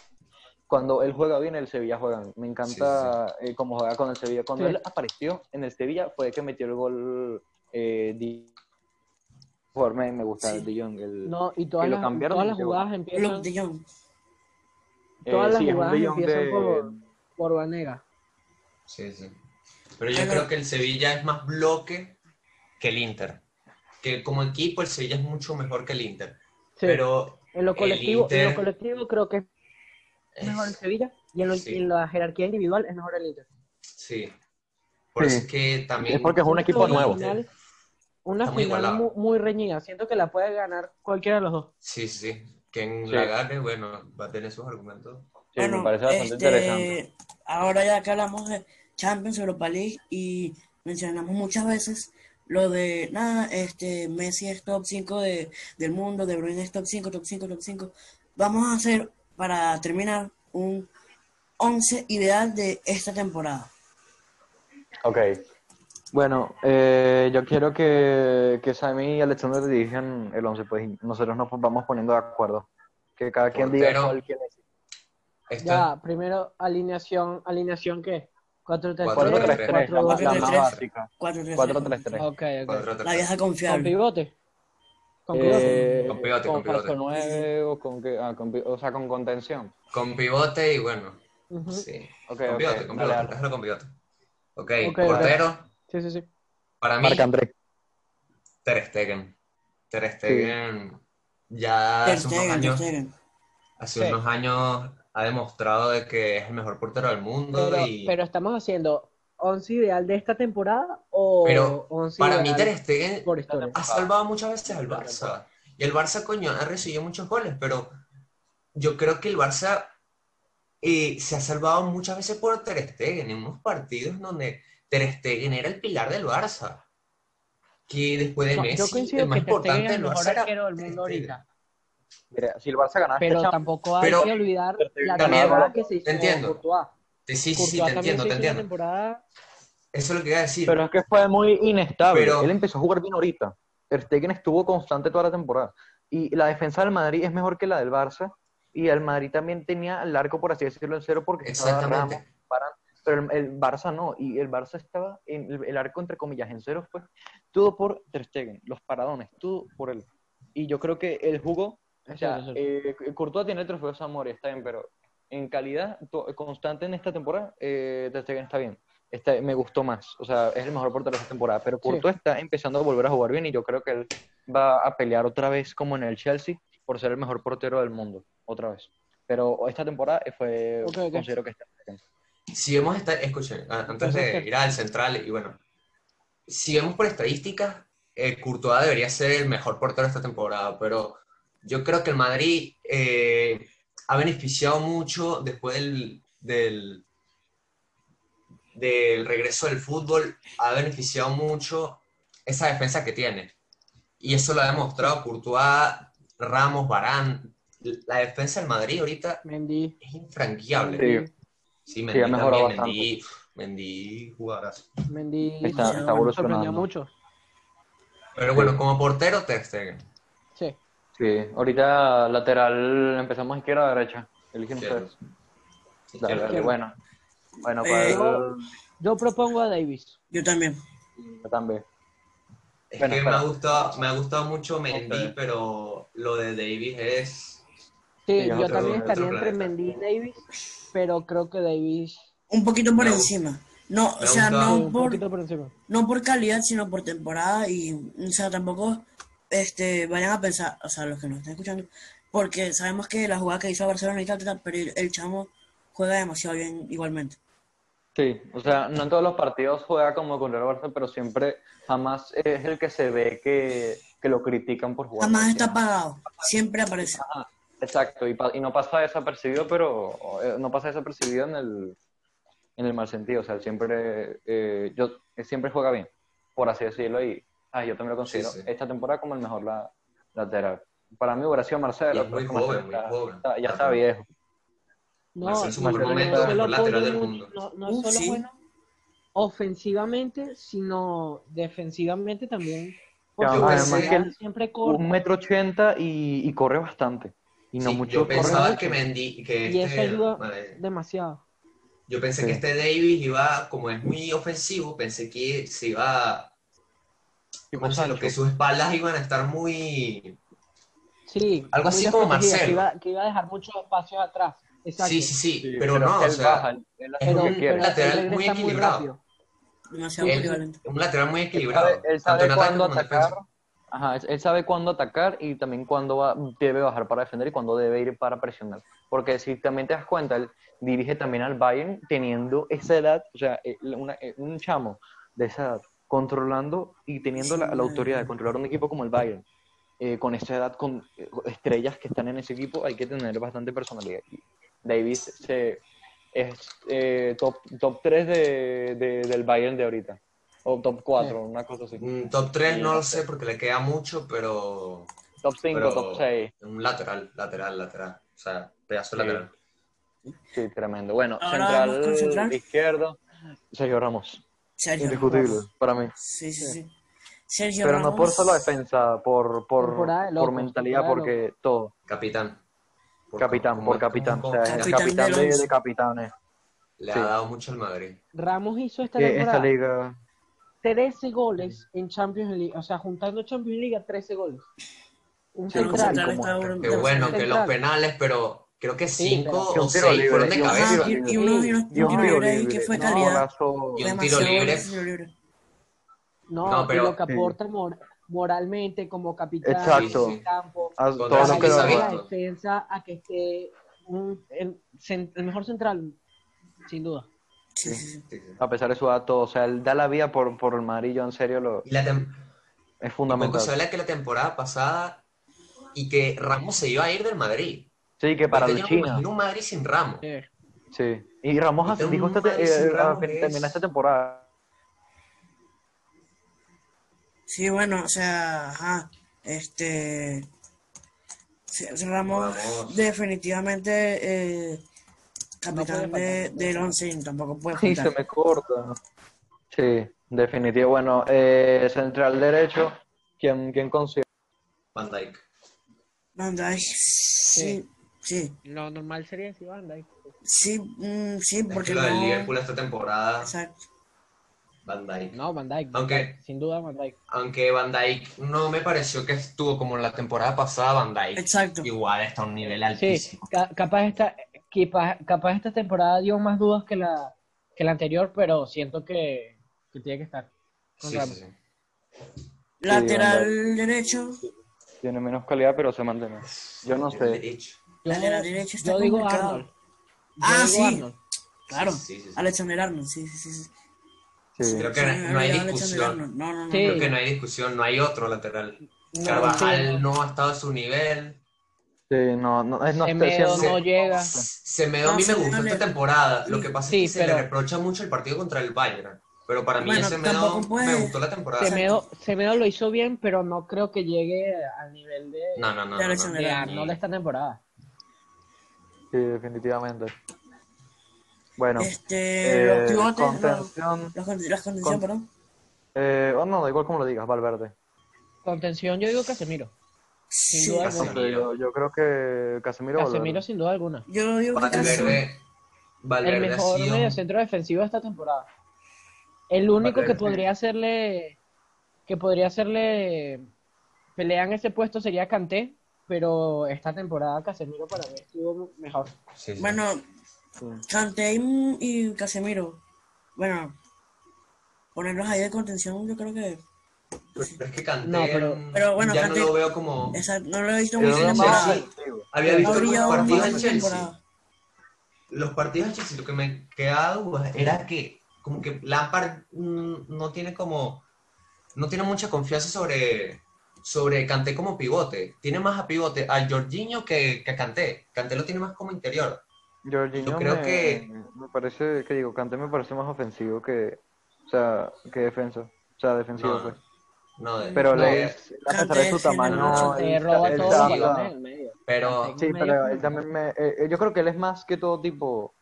cuando él juega bien, el Sevilla juega bien. Me encanta eh, cómo juega con el Sevilla. Cuando Sí. él apareció en el Sevilla, fue que metió el gol. Eh, jugador me, me gusta, Sí. De Jong. El, No, y todas las, cambiaron todas las jugadas empiezan, de Jong. eh, todas las sí, jugadas De empiezan de- por, por Vanega. Sí, sí. Pero yo creo que el Sevilla es más bloque que el Inter. Que como equipo el Sevilla es mucho mejor que el Inter. Sí. Pero en lo el colectivo, en lo colectivo creo que es mejor el Sevilla y en, lo- Sí. en la jerarquía individual es mejor el Inter. sí. Por Sí. eso es que también Es porque es un equipo nuevo. final- una Está muy final igualado. mu- muy, reñida. Siento que la puede ganar cualquiera de los dos. Sí, sí, sí. Quien Sí. la gane, bueno, va a tener sus argumentos. Sí, Bueno, me parece bastante este, interesante. ahora ya que hablamos de Champions, Europa League y mencionamos muchas veces lo de, nada, este, Messi es top 5 de, del mundo, De Bruyne es top 5, top 5, top 5. Vamos a hacer, para terminar, un 11 ideal de esta temporada. Ok. Bueno, eh, yo quiero que, que Sammy y Alexander dirijan el 11, pues y nosotros nos vamos poniendo de acuerdo. Que cada quien diga cuál quiere decir. Esto Ya, primero, alineación, ¿alineación qué? 4-3-3, 4-3-3, la, 4-2-3. más- la más 4-3-3. básica. 4-3-3. 4-3-3. Ok, ok. cuatro, tres, La vieja ¿Con confiable. pivote? ¿Con pivote? Eh, Con pivote, con falso pivote. 9 o con, que- ah, con pi- o sea, con contención. Con pivote y bueno, Ujú. sí. Ok, con ok, pivote, con dale, pivote, dale. déjalo con pivote. Ok, Ok, ok. portero, Sí, sí, sí. para mí, Marc André. Ter Stegen. Ter Stegen ya Ter hace unos Stegen, Ter años, Stegen. hace Sí. unos años ha demostrado de que es el mejor portero del mundo Pero, y pero estamos haciendo 11 ideal de esta temporada o Pero 11 para mí Ter Stegen ha salvado muchas veces al Barça. Y el Barça, coño, ha recibido muchos goles, pero yo creo que el Barça eh, se ha salvado muchas veces por Ter Stegen, en unos partidos donde Ter Stegen era el pilar del Barça. Que después de No, yo Messi, coincido el más que importante es el del Barça era del mundo ahorita. Mira, si el Barça gana este Pero tampoco hay Pero- que olvidar la temporada que se hizo te entiendo. Courtois. Sí, sí, sí, te entiendo, te entiendo. temporada Eso es lo que iba a decir. Pero es que fue muy inestable. Pero- Él empezó a jugar bien ahorita. Ter Stegen estuvo constante toda la temporada. Y la defensa del Madrid es mejor que la del Barça. Y el Madrid también tenía el arco, por así decirlo, en cero porque estaba Exactamente. Ramos, pero el, el Barça no. Y el Barça estaba en el, el arco, entre comillas, en cero fue todo por Ter Stegen. Los paradones, todo por él. Y yo creo que el jugó o sea, es eh, Courtois tiene el trofeo Zamora, está bien, pero en calidad constante en esta temporada, eh, Ter Stegen está bien. Está- me gustó más, o sea, es el mejor portero de esta temporada, pero Sí. Courtois está empezando a volver a jugar bien y yo creo que él va a pelear otra vez como en el Chelsea por ser el mejor portero del mundo, otra vez. Pero esta temporada fue, Ok, ok. considero que está bien. Si vemos esta, escuchen, antes de ir al central, y bueno, si vemos por estadísticas, eh, Courtois debería ser el mejor portero de esta temporada, pero yo creo que el Madrid eh, ha beneficiado mucho después del, del, del regreso del fútbol, ha beneficiado mucho esa defensa que tiene. Y eso lo ha demostrado Courtois, Ramos, Barán. La defensa del Madrid ahorita Mendy. es infranqueable. Sí. Sí, Sí, Mendy ha mejorado también, Mendy, Mendy jugadorazo. Mendy Está, está sorprendió evolucionando. mucho. Pero bueno, como portero, Ter Stegen. Sí. Sí, ahorita lateral empezamos izquierda o derecha. Eligen ustedes. Dale, Izquierda. bueno. Bueno, Eh, yo- Yo propongo a Davis. Yo también. yo también. Es Bueno, que me ha, gustado, me ha gustado mucho Mendy, pero lo de Davis es... Sí, Sí, yo otro- también estaría entre. Mendy y Davis, pero creo que Davis Un poquito por gusta. encima. No, o sea, no por, por encima. no por calidad, sino por temporada y, o sea, tampoco este, vayan a pensar, o sea, los que nos están escuchando, porque sabemos que la jugada que hizo Barcelona y tal, tal, pero el, el chamo juega demasiado bien igualmente. Sí, o sea, no en todos los partidos juega como contra el Barça, pero siempre, jamás es el que se ve que, que lo critican por jugar. Jamás está apagado, siempre aparece. Exacto, y, pa- y no pasa desapercibido, pero eh, no pasa desapercibido en el, en el mal sentido. O sea, siempre, eh, yo, él siempre juega bien, por así decirlo, y ah, yo también lo considero Sí, sí. esta temporada como el mejor la, lateral. Para mí hubiera sido Y Marcelo, es muy está- muy joven. está- ya está viejo. No, no, momento, solo mejor lateral del bueno, mundo. No, no Uh, solo sí. bueno ofensivamente, sino defensivamente también. Porque además que él- siempre corre Un metro ochenta y, y corre bastante. Y no Sí, mucho. yo pensaba mucho. que Mendy, que y eso este, ayuda vale, demasiado. yo pensé Sí. que este Davis iba, como es muy ofensivo, pensé que se iba, ¿cómo decirlo? Sancho. que sus espaldas iban a estar muy, Sí, Algo muy así como Marcelo. Que iba, que iba a dejar muchos espacios atrás. Exacto. sí, sí, sí, Sí, pero, no, él o sea, baja, él- él es lo un que pero él lateral muy equilibrado. Él- polivalente. un lateral muy Él equilibrado, sabe, él sabe tanto en ataque cuándo como en atacar. defensa. Ajá, él- sabe cuándo atacar y también cuándo va- debe bajar para defender y cuándo debe ir para presionar. Porque si también te das cuenta, él dirige también al Bayern teniendo esa edad, o sea, eh, una- eh, un chamo de esa edad, controlando y teniendo la, la autoridad de controlar un equipo como el Bayern. eh, con esa edad, con eh, estrellas que están en ese equipo, hay que tener bastante personalidad. Davis se- es eh, top, top 3 de, de- del Bayern de ahorita. O top 4, una cosa así. Mm, Top 3 Sí, no lo sé. porque le queda mucho, pero... Top 5, pero top 6. Un lateral, lateral, lateral. O sea, pedazo de Sí. lateral. Sí, tremendo. Bueno, central, central. izquierdo, Sergio Ramos. Sergio Indiscutible, Ramos. para mí. Sí, sí, sí. Sergio Pero no por solo defensa, por, por, Temporada por mentalidad, temporada porque todo. Capitán. Por- Capitán, por capitán. como- O sea, el Capitán capitán de, de capitanes. le sí. ha dado mucho al Madrid. Ramos hizo esta Que esta temporada liga. 13 goles en Champions League. O sea, juntando Champions League a 13 goles. Un Sí, central. como- bueno. Que bueno, que los penales, pero creo que Sí, 5 pero- o un tiro 6 libre, fueron de cabeza. tiro y, y uno, y uno, Y un tiro libre ahí que fue calidad. Y un tiro libre. No, No, y pero- lo que aporta mor- moralmente como capitán Exacto. en el campo. a se ha la defensa a que esté un- el, el mejor central, sin duda. Sí, sí, sí. Sí, sí. a pesar de su dato, o sea, él da la vida por, por el amarillo, en serio, lo, Y la es fundamental. se habla que la temporada pasada y que Ramos se iba a ir del Madrid. Sí, que para Yo el no me China. imagino un Madrid sin Ramos. Sí. Y Ramos Y dijo esta Madrid eh, Ramos termina es- esta temporada. Sí, bueno, o sea, ajá, este, Ramos. definitivamente eh, capitán puede de, faltar. del tampoco puede Sí, se faltar. me corta. Sí, definitivo. Bueno, eh, central derecho, ¿quién, quién considera? Van Dijk. Van Dijk, sí, sí, Lo normal sería si Van Dijk. sí, mm, sí, Es porque que lo del no, Liverpool esta temporada, exacto, Van Dijk. No, Van. Van Aunque- Dijk, Sin duda Van Dijk. Aunque Van Dijk no me pareció que estuvo como en la temporada pasada, Van Dijk exacto, igual está a un nivel Sí, altísimo. ca- capaz esta, capaz, capaz esta temporada dio más dudas que la, que la anterior, pero siento que, que tiene que estar. con Sí, Ramos. sí, sí. lateral derecho, Tiene menos calidad, pero se mantiene. Yo no sé. derecho. Yo, Lateral derecho está yo digo complicado. Arnold. Yo Ah, digo sí. Arnold. claro, Sí, sí, sí. Alexander Arnold, sí, sí, sí, sí. Sí. Creo que no, hay discusión. No, no, no. Sí. Creo que no hay discusión, no hay otro lateral. No, Carvajal sí. no ha estado a su nivel. Sí, no, no, es no Semedo siempre- no llega. Semedo a No, mí me gustó esta temporada. Lo que pasa Sí, es que se le reprocha mucho el partido contra el Bayern. Pero para mí Bueno, Semedo tampoco puede- me gustó la temporada. Semedo, Semedo lo hizo bien, pero no creo que llegue al nivel de, No, no, no. De no, no. Arnold esta temporada. Sí, definitivamente. Bueno, Este, eh, los pivotes, los, contención. los las condiciones, Con- perdón. Eh, oh, no, da igual como lo digas, Valverde. Contención, yo digo Casemiro. Sin Sí, duda No alguna. sé, yo, yo creo que Casemiro Casemiro sin duda alguna. Yo digo que Casemiro. Valverde, El Valverde ha mejor mediocentro defensivo de esta temporada. El único que podría hacerle que podría hacerle pelea en ese puesto sería Kanté, pero esta temporada Casemiro para mí estuvo mejor. Sí, sí. Bueno, y, y Casemiro. Bueno, ponerlos ahí de contención, yo creo que. Pero es que Kanté No, pero- Pero bueno, ya no lo veo como... No lo he visto más temporada. ofensivo. Había Ha visto los partidos esta Chelsea. temporada. Los partidos en Chelsea, lo que me quedaba duda era que como que Lampard mm, no tiene como... No tiene mucha confianza sobre, sobre Kanté como pivote. Tiene más a pivote a Jorginho que, que a Kanté. Kanté lo tiene más como interior. Jorginho Yo creo me, que- me parece, que digo, Kanté me parece más ofensivo que, o sea, que defensa, o sea, defensivo, No, pues. No, de- Pero No. le es, a pesar de su tamaño, él él. Pero Sí, pero él también me, eh, eh, yo creo que él es más que todo tipo,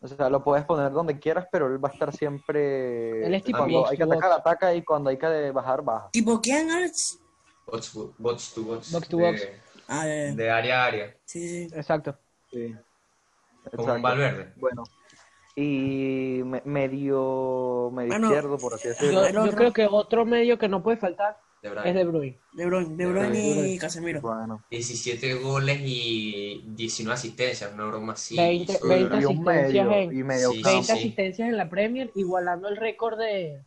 o sea, lo puedes poner donde quieras, pero él va a estar siempre, Él es tipo cuando hay que atacar, box. ataca, y cuando hay que bajar, baja. ¿Tipo quién, Alex? box, box to box. Box to de, box. Ah, de área a área. sí, sí. Exacto. Sí. Como Exacto. un Valverde. Bueno, y me- medio, medio Bueno, izquierdo, por así Yo, decirlo. yo otro- creo que otro medio que no puede faltar De es Bruyne. De Bruyne. De Bruyne, de Bruyne y Casemiro. Bueno, 17 goles y 19 asistencias, una broma así. 20, Solo- 20 y un asistencias medio, en- y medio Sí, 20 sí. asistencias en la Premier, igualando el récord de,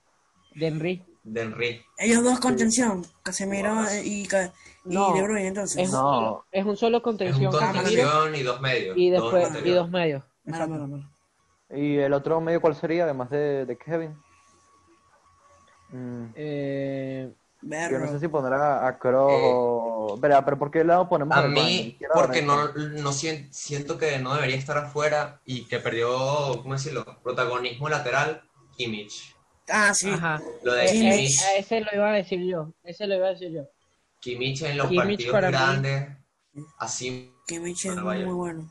de Henry. De Henry. Ellos dos contención, Casemiro Wow. y, y No, De Bruyne, entonces. Es, un No. solo, es un solo Es un contención contención y dos medios. y dos después y interiores. dos medios. Mala, mala, mala. ¿Y el otro medio cuál sería, además de, de Kevin? Mm, Eh, yo no sé si poner a, a Eh, o... Pero, pero ¿por qué lado ponemos A mí, porque no, no sien- siento que no debería estar afuera y que perdió, ¿cómo decirlo? Protagonismo lateral, Kimmich. Ah, sí. Ajá. Lo de Eh, eh, Kimmich, a ese lo iba a decir yo. Ese lo iba a decir yo. Kimmich en los Kimmich partidos para mí- grandes, así Kimmich es muy bueno.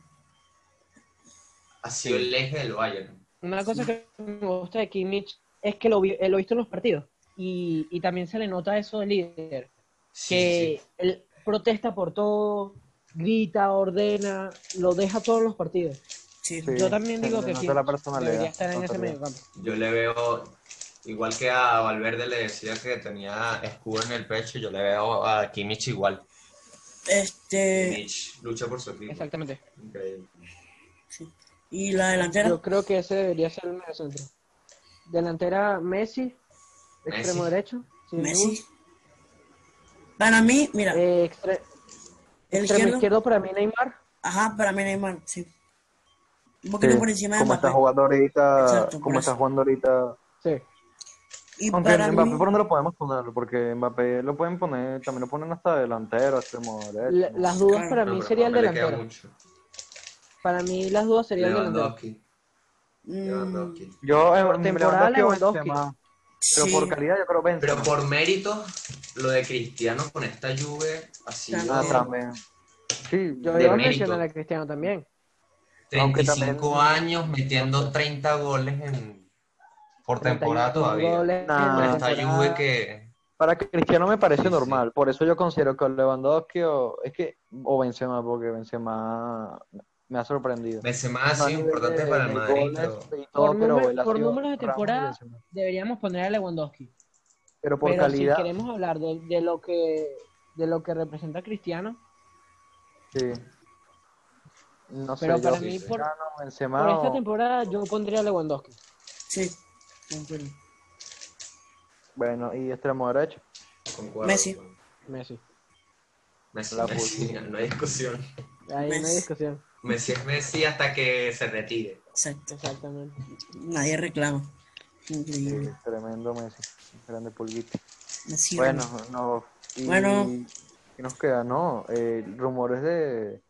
Ha sido el eje del Bayern. Una cosa que me gusta de Kimmich es que lo, vi- eh, lo he visto en los partidos. Y, y también se le nota eso de líder. Sí, que sí. él protesta por todo, grita, ordena, lo deja todos los partidos. Sí. Sí, Yo también digo que sí, debería estar en ese. Yo le veo, igual que a Valverde le decía que tenía escudo en el pecho, yo le veo a Kimmich igual. Este. Kimmich lucha por su equipo. Exactamente. Increíble. sí. Y la delantera. Yo creo que ese debería ser el medio centro. Delantera Messi, extremo derecho. sin Messi. Para mí, mira, Eh, extre- el extremo izquierdo. izquierdo para mí Neymar. Ajá, para mí Neymar, sí. Un poquito Sí, por encima de como está jugando ahorita, Exacto, como está jugando ahorita. Sí. Y Aunque para Mbappé, mí, ¿por dónde lo podemos poner? Porque Mbappé lo pueden poner, también lo ponen hasta delantero, extremo derecho. La- ¿no? las dudas Claro. para No, mí sería el Mbappé le queda delantero. Para mí las dudas sería el delantero. Lewandowski. mm, Lewandowski. Yo en Por temporada, Lewandowski. Pero sí, por calidad yo creo Benzema. Pero por mérito, lo de Cristiano con esta Juve ha sido Ah, también. Sí, Yo De iba a mérito. mencionar a Cristiano también. Aunque 35 también- años metiendo 30 goles en, por 31 temporada todavía. goles Nah. esta temporada. Juve que... Para Cristiano me parece Sí, sí. normal, por eso yo considero que Lewandowski o es que o Benzema porque Benzema me ha sorprendido. Benzema No ha a sido nivel importante de- para el de Madrid, pero Por número- por números de temporada, Benzema. Deberíamos poner a Lewandowski. Pero por Pero calidad, si queremos hablar de, de lo que de lo que representa Cristiano, sí. No sé, pero yo para sí, mí sí. por, Benzema por esta temporada yo pondría a Lewandowski. sí. bueno, y extremo derecho. concuerdo. Messi. Messi. Messi, La Messi, <laughs> no hay discusión. Ahí no hay discusión. Messi es Messi hasta que se retire. Exacto. Exactamente. Nadie reclama. Sí, tremendo Messi, grande pulguito. Messi, Bueno, no. Y, Bueno. ¿qué nos queda? No, eh, rumores de,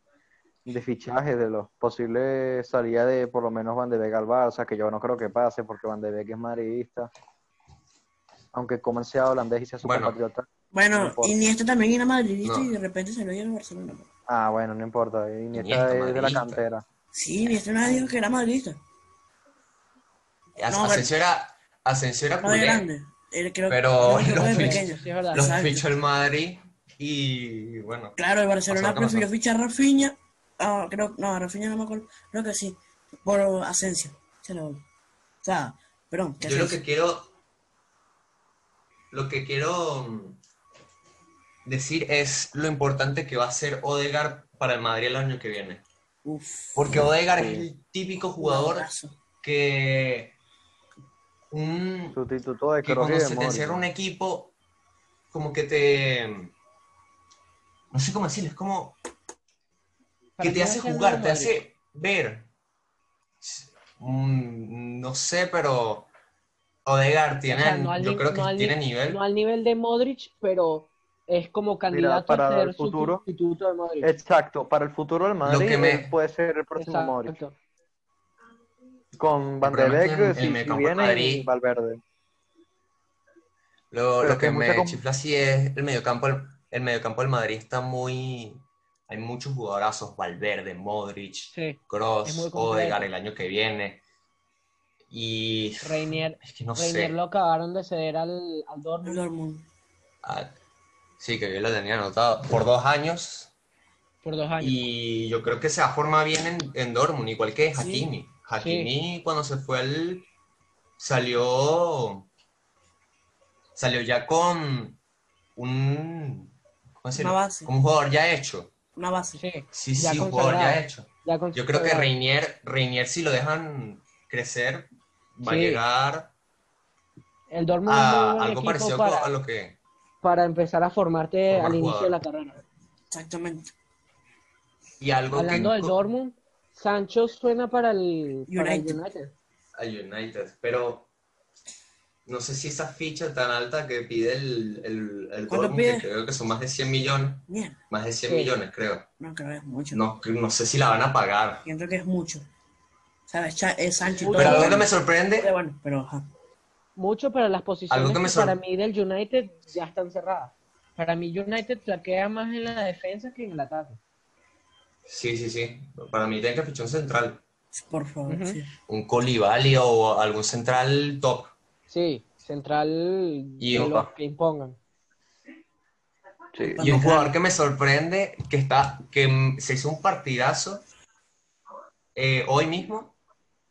de fichajes de los posibles salidas de por lo menos Van de Beek al Barça, que yo no creo que pase porque Van de Beek es madridista. Aunque como sea holandés y sea su Bueno. compatriota. No Bueno, importa. Iniesta también era madridista No. y de repente se lo dio al Barcelona. Ah, bueno, no importa. Iniesta, Iniesta, es de la cantera. Sí, Iniesta nadie dijo que era madridista. As- No, Asensio era, Asensio era culé, grande. Él creo, Pero creo que los fichó-. Sí, los el Madrid y bueno, Claro, el Barcelona prefirió fichar a Rafinha. ah, creo, no, a Rafinha no me acuerdo. Creo que sí. Por Asensio. Se lo- O sea, perdón. yo lo que quiero, lo que quiero mm, decir es lo importante que va a ser Odegaard para el Madrid el año que viene. Uf. Porque Odegaard es el típico jugador que un, Sustituto de que cuando de se te encierra un equipo, como que te... No sé cómo decirlo, es como que te hace jugar, te hace ver. Mm, no sé, pero Odegaard tiene, O sea, no al yo creo que no tiene ni- nivel. No al nivel de Modric, pero es como candidato para a ser el futuro. sustituto de Modric. Exacto, para el futuro del Madrid que me- él puede ser el próximo Exacto. Modric. Con Van de Beek, si, viene, Madrid- y Valverde. Lo, lo que me chifla sí es el mediocampo, el, el mediocampo del Madrid está muy... Hay muchos jugadorazos, Valverde, Modric, Sí, completo. Odegaard el año que viene. Y Reinier, es que no Reinier sé. lo acabaron de ceder al, al Dortmund. Dortmund. Ah, sí, que yo lo tenía anotado por dos años. por dos años. Y yo creo que se forma bien en, en Dortmund, igual que Sí. Hakimi. Hakimi cuando se fue al... salió... Salió ya con un... ¿Cómo decirlo? Una base. Como un jugador ya hecho. Una base. Sí, Sí, Ya sí, un jugador ya hecho. ya Yo creo que Reinier, Reinier si lo dejan crecer, va a llegar el Dortmund es muy a buen algo parecido para, a lo que... para empezar a formarte Formar al inicio de la carrera. Exactamente. Y algo Hablando que... del Dortmund, Sancho suena para el, para el United. Al United, pero no sé si esa ficha tan alta que pide el, el, el ¿Cuánto Dortmund, pide? que creo que son más de 100 millones, Bien. más de 100 Sí. millones creo. No creo que es mucho. No, no sé si la van a pagar. Siento que es mucho. ¿Sabes? Cha- Es Sancho Pero algo que me sorprende, Pero bueno, pero ajá. Mucho, pero las posiciones que para mí del United ya están cerradas. Para mí United flaquea más en la defensa que en el ataque. Sí, sí, sí. Para mí tiene que fichar un central. Por favor, sí. Un Colibali o algún central top. Sí, central Y de un- los que impongan. Sí. Y un jugador que me sorprende, que está, que se hizo un partidazo eh, hoy mismo.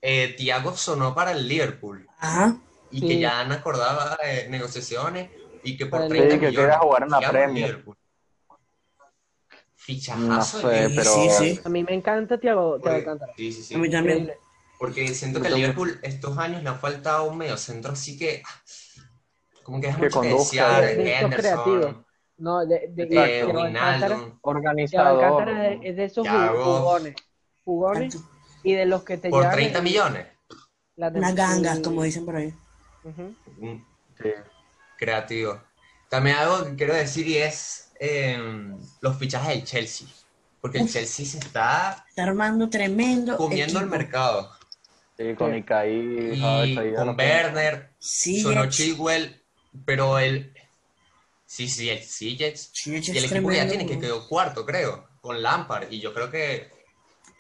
eh, Thiago sonó para el Liverpool Ajá. Y Sí. que ya han acordado eh, negociaciones y que por el 30 Sí, que millones. jugar en la Premier. Liverpool. No Fichajazo sé, de Sí, pero sí, sí. A mí me encanta Thiago, Alcántara. Sí, sí, sí. A mí también. Porque siento que al Liverpool estos años le ha faltado un medio centro, así que como que es Que mucho que desear. de creativos. Henderson, No, de, de, eh, Thiago Alcántara, organizador. Alcántara es, es de esos jugones, jugones y de los que te Por llevan 30 el- millones. la Unas gangas, el- como dicen por ahí. Mm, Sí. Creativo. También algo que quiero decir y es eh, los fichajes del Chelsea. Porque el Uf. Chelsea se está Está armando tremendo comiendo el mercado. Sí, con Sí. Icaí, Y con Werner, Sí. Chilwell, pero el... Sí, sí, el sí, Jets. Sí, Jets Y el equipo que ya tiene, que quedó cuarto, creo, con Lampard. Y yo creo que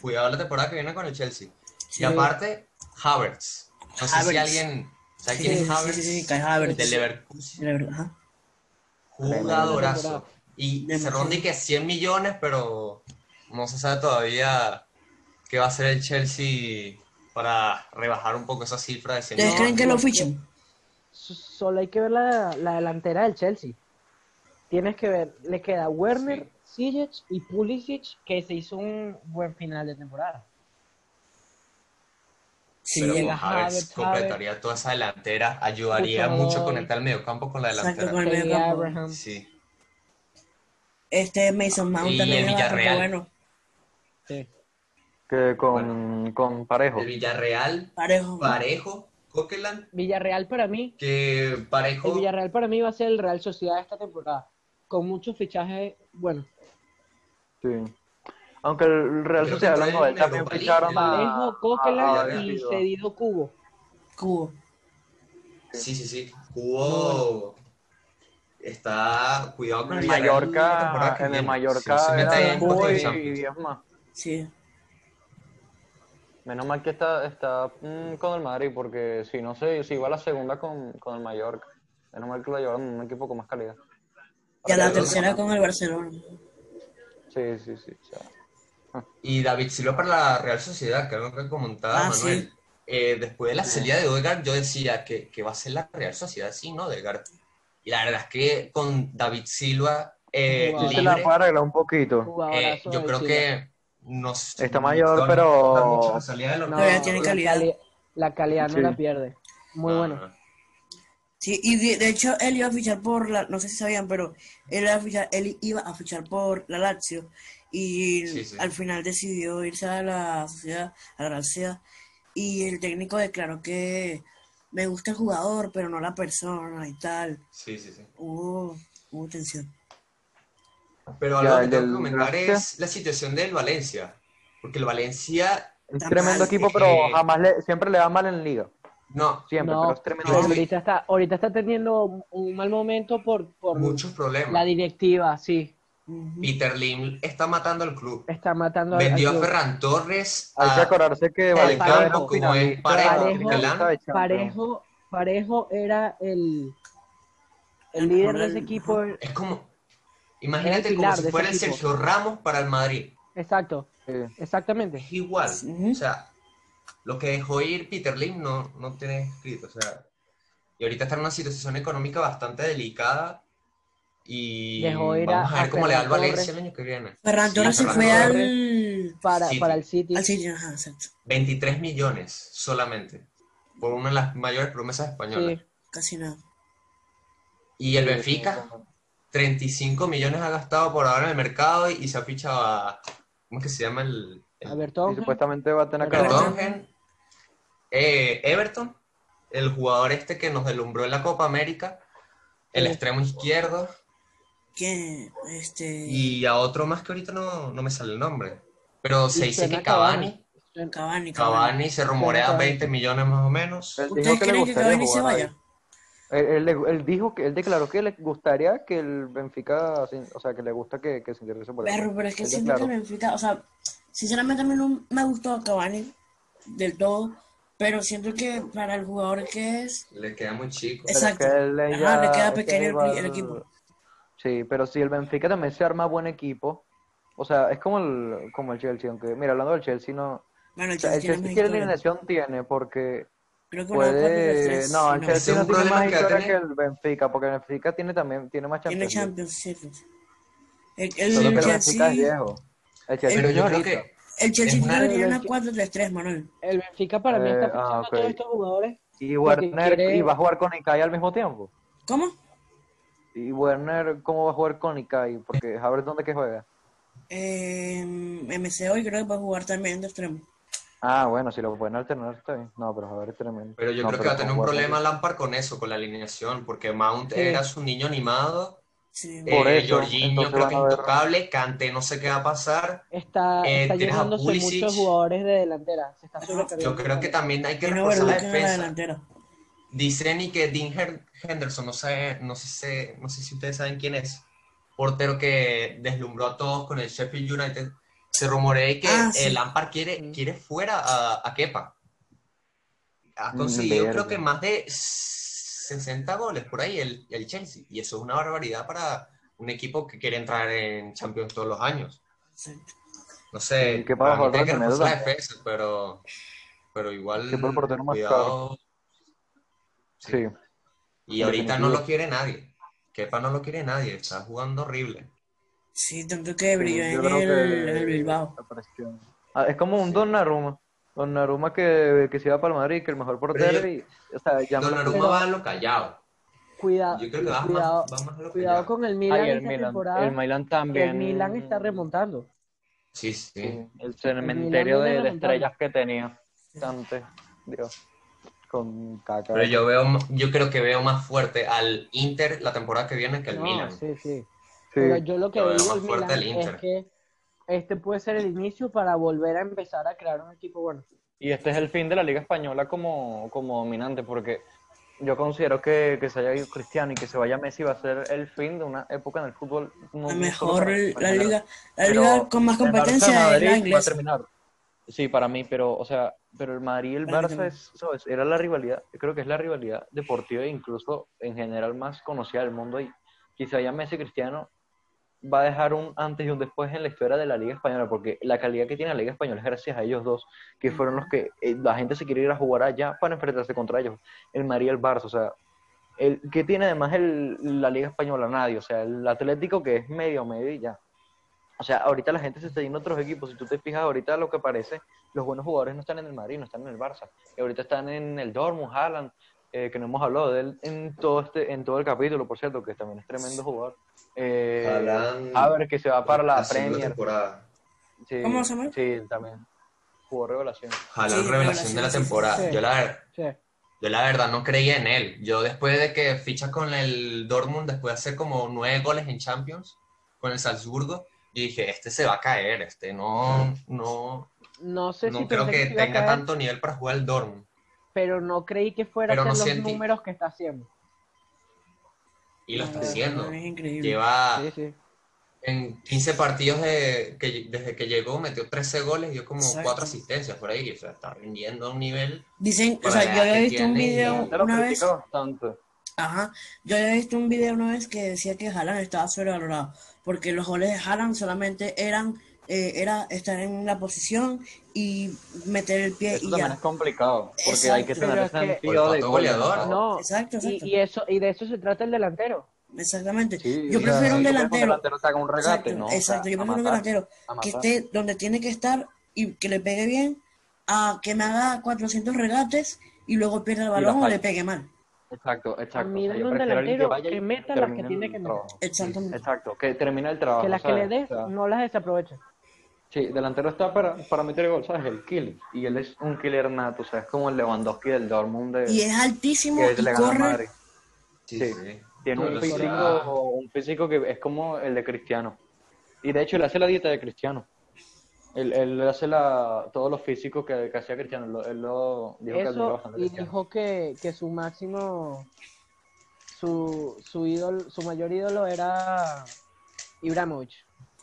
cuidado la temporada que viene con el Chelsea. Sí. Y aparte, Havertz. No sé si alguien sabe Sí, quién es Havertz. sí, sí, sí, Kai Havertz. Del Leverkusen. Jugadorazo. Y se ronda y que 100 millones, pero no se sabe todavía qué va a hacer el Chelsea para rebajar un poco esa cifra de 100 ¿Ustedes No, creen que lo? S- Solo hay que ver la, la delantera del Chelsea. Tienes que ver, le queda Werner, Sijic y Pulisic, que se hizo un buen final de temporada. Sí, pero llega con Havertz Havertz, completaría toda esa delantera, ayudaría Mucho mucho conectar el mediocampo con la Exacto, delantera. con el Tammy medio campo. Abraham. Sí. Este Mason Mount Y también el Villarreal. bueno. Sí. Que con, con Parejo. El Villarreal, Parejo. Parejo, Coquelin, Villarreal para mí, que el Parejo, Villarreal para mí va a ser el Real Sociedad esta temporada, con muchos fichajes, bueno, Sí. Aunque el Real Sociedad de en también ficharon a, Parejo, a- Coquelin a- y cedido Cubo. Cubo. sí, sí, sí, Cubo está cuidado con el Mallorca, que en el. Mallorca ahí era en Cubo y, más. Sí. Menos mal que está, está mm, con el Madrid, porque si no se, si iba a la segunda con, con el Mallorca. Menos mal que lo llevaron a un equipo con más calidad. Y a la tercera con el Barcelona. Sí, sí, sí. o sea, Y David Silva para la Real Sociedad, que es algo que comentaba Ah, Manuel. sí. Eh, después de la salida de Odegaard, yo decía que, que va a ser la Real Sociedad, sí, ¿no? Odegaard. Y la verdad es que con David Silva eh, Jugador. sí se la libre, puede arreglar un poquito. eh, yo creo que no sé, Está mayor, no pero- mucho la salida de los- No, Todavía tiene calidad. cali- La calidad no Sí. la pierde. Muy Ah, bueno. Sí, y de, de hecho él iba a fichar por la, no sé si sabían, pero él iba a fichar, él iba a fichar por la Lazio y Sí, sí. al final decidió irse a la sociedad, a la Real Sociedad, y el técnico declaró que me gusta el jugador, pero no la persona y tal. Sí, sí, sí. Hubo, hubo tensión. Pero Ya, algo que el tengo que comentar Valencia. es la situación del Valencia. Porque el Valencia, Es tremendo equipo, pero jamás le, siempre le va mal en liga. no, Siempre, No, pero es tremendo ahorita está, ahorita está teniendo un- un mal momento por, por muchos problemas. la directiva, sí. Peter Lim está matando al club. Está matando al- Vendió al a club. Ferran Torres Hay que a acordarse que El Valencia Parejo, era como es Parejo. Parejo, Parejo era el, el líder de ese equipo. Es como, imagínate como si fuera el. Sergio Ramos para el Madrid. Exacto, Sí. exactamente. Es igual. O sea, lo que dejó ir Peter Lim no, no tiene escrito. O sea, y ahorita está en una situación económica bastante delicada. Y Dejó ir a- vamos a ver cómo le da al Valencia el año que viene. Ferran Sí, Torres se Ferran fue al, Para, City. para el City. al City, ajá, exacto. 23 millones solamente. Por una de las mayores promesas españolas. Sí. Casi nada. Y el Benfica, 35 millones ha gastado por ahora en el mercado y, y se ha fichado a. ¿Cómo es que se llama el, el A Y supuestamente va a tener que eh, Everton, el jugador este que nos delumbró en la Copa América, el Sí. extremo izquierdo, Que, este, y a otro más que ahorita no, no me sale el nombre. Pero se dice que Cavani, Cavani, Cavani. Cavani se rumorea Cavani. 20 millones más o menos. Él dijo ¿Ustedes que le creen que gustaría Cavani se jugar ahí. vaya? Él, él- él dijo que él declaró que le gustaría que el Benfica, o sea, que le gusta que, que se interese por él. Perro, pero es que Él siento que el. Benfica, o sea, sinceramente a mí no me gustó Cavani del todo, pero siento que para el jugador que es, Le queda muy chico. Exacto, que él Ajá, ya- le queda que pequeño el equipo. Sí, pero si el Benfica también se arma buen equipo, o sea, es como el, como el Chelsea, aunque, mira, hablando del Chelsea, no, Bueno, el o sea, el Chelsea tiene Chelsea alineación tiene, porque Creo que puede, no, el no. Chelsea no tiene más que a historia que tener. el Benfica, porque el Benfica tiene también, tiene más Tiene Champions League. Champions, sí. El, el Solo que el Benfica Chelsea, es viejo. El Chelsea Pero yo creo que el Chelsea una- tiene que una el- 4-3-3, Manuel. El Benfica para mí está Eh, pensando ah, a ok. todos estos jugadores. Y que Werner, quiere- y va a jugar con Ikai al mismo tiempo. ¿Cómo? Y Werner, ¿cómo va a jugar con Ikai? Porque a ver dónde que juega. Eh, MC hoy creo que va a jugar también de extremo. Ah, bueno, si lo pueden alternar está bien. No, pero a ver es tremendo. Pero yo No, creo que va a tener un problema Lampard con eso, con la alineación, porque Mount Sí. era su niño animado, Sí. Por eh, eso, Jorginho creo que ver- intocable, Kanté no sé qué va a pasar. Está, Eh, está llevándose muchos jugadores de delantera. Se está Yo creo que también hay que reforzar la defensa. Dicen y que Dean Henderson, no sé, no sé, no sé si ustedes saben quién es, portero que deslumbró a todos con el Sheffield United. Se rumorea que Ah, sí. el Lampard quiere, quiere fuera a, a Kepa. Ha conseguido verga. creo que más de 60 goles por ahí el, el Chelsea. Y eso es una barbaridad para un equipo que quiere entrar en Champions todos los años. Exacto. No sé, ¿Y qué para pasa, mí tiene que reforzar defensa, pero, pero igual ¿Qué el portero más cuidado. Sí. Y ahorita no lo quiere nadie. Kepa no lo quiere nadie, está jugando horrible. Sí, tanto que brilló en el, que- en el Bilbao. Ah, es como un Donnarumma. Donnarumma que, que se iba para el Madrid, que el mejor portero y, o sea, ya me- Donnarumma va a lo callado. Cuidado, Yo creo que va más, cuidado, va más a lo cuidado callado. con el Milan Ay, el esta Milan, temporada. el Milan también. el Milan está remontando. Sí, sí. Sí, el cementerio de, de estrellas que tenía antes. Dios. Con caca. Pero yo veo, yo creo que veo más fuerte al Inter la temporada que viene que al No, Milan. sí, sí. Sí. Pero yo lo que veo digo más Milan es que este puede ser el inicio para volver a empezar a crear un equipo bueno. Y este es el fin de la Liga Española como, como dominante, porque yo considero que, que se haya ido Cristiano y que se vaya Messi va a ser el fin de una época en el fútbol. No, La no mejor, la liga, la pero liga con más competencia es Madrid la va a terminar. Sí, para mí, pero, o sea, pero el Madrid y el Barça es, ¿sabes? Era la rivalidad, yo creo que es la rivalidad deportiva e incluso en general más conocida del mundo y quizá ya Messi Cristiano va a dejar un antes y un después en la historia de la Liga Española, porque la calidad que tiene la Liga Española es gracias a ellos dos, que fueron los que eh, la gente se quiere ir a jugar allá para enfrentarse contra ellos, el Madrid y el Barça, o sea, el, ¿qué tiene además el, la Liga Española? Nadie, o sea, el Atlético que es medio, medio y ya. O sea, ahorita la gente se está yendo a otros equipos. Si tú te fijas, ahorita lo que parece, los buenos jugadores no están en el Madrid, no están en el Barça. Y ahorita están en el Dortmund, Haaland, eh, que no hemos hablado de él en todo este, en todo el capítulo, por cierto, que también es tremendo jugador. Eh, Haaland, a ver, que se va para la segunda Premier. temporada. Sí, ¿Cómo se llama? Sí, también. Jugó revelación. Haaland Sí, revelación de la temporada. sí. Yo, la, yo la verdad no creía en él. Yo después de que ficha con el Dortmund, después de hacer como nueve goles en Champions con el Salzburgo, yo dije, este se va a caer, este no, no, No sé si no creo que tenga caer, tanto nivel para jugar el Dortmund. pero no creí que fuera no los sentí- números que está haciendo. Y lo está haciendo. Es increíble. Lleva Sí, sí. en 15 partidos de, que, desde que llegó, metió 13 goles, dio como Exacto. 4 asistencias por ahí. O sea, está rindiendo a un nivel. Dicen, o sea, yo había visto un y- video una vez, bastante. Ajá, yo había visto un video una vez que decía que Haaland estaba sobrevalorado, porque los goles de Haaland solamente eran, eh, era estar en la posición y meter el pie Eso y también ya. es complicado, porque hay que Exacto. tener Pero es que- sentido de Olfato gol, goleador. ¿no? Exacto, exacto. y, y eso, y de eso se trata el delantero. Exactamente. Sí, yo o prefiero un delantero. delantero te haga un regate, Exacto, ¿no? O exacto, sea, yo prefiero un delantero que esté donde tiene que estar y que le pegue bien, a que me haga 400 regates y luego pierda el balón o le pegue mal. Exacto, exacto. A mí O sea, un delantero que meta las que tiene que meter. trabajo. Exactamente. Exacto, que termine el trabajo. Que las que le des O sea, no las desaproveche. Sí, delantero está para, para meter gol, ¿sabes? El killer. Y él es un killer nato, o sea, es como el Lewandowski del Dortmund de, Y es altísimo que y le corre. Sí, Sí. sí. Tiene un físico, un físico que es como el de Cristiano. Y de hecho, él hace la dieta de Cristiano. Él, él hace la, todos los físicos que, que hacía Cristiano. Él lo, él lo dijo que admiraba Eso, bastante y Cristiano. dijo que, que su máximo su, su ídolo, su mayor ídolo era Ibrahimovic.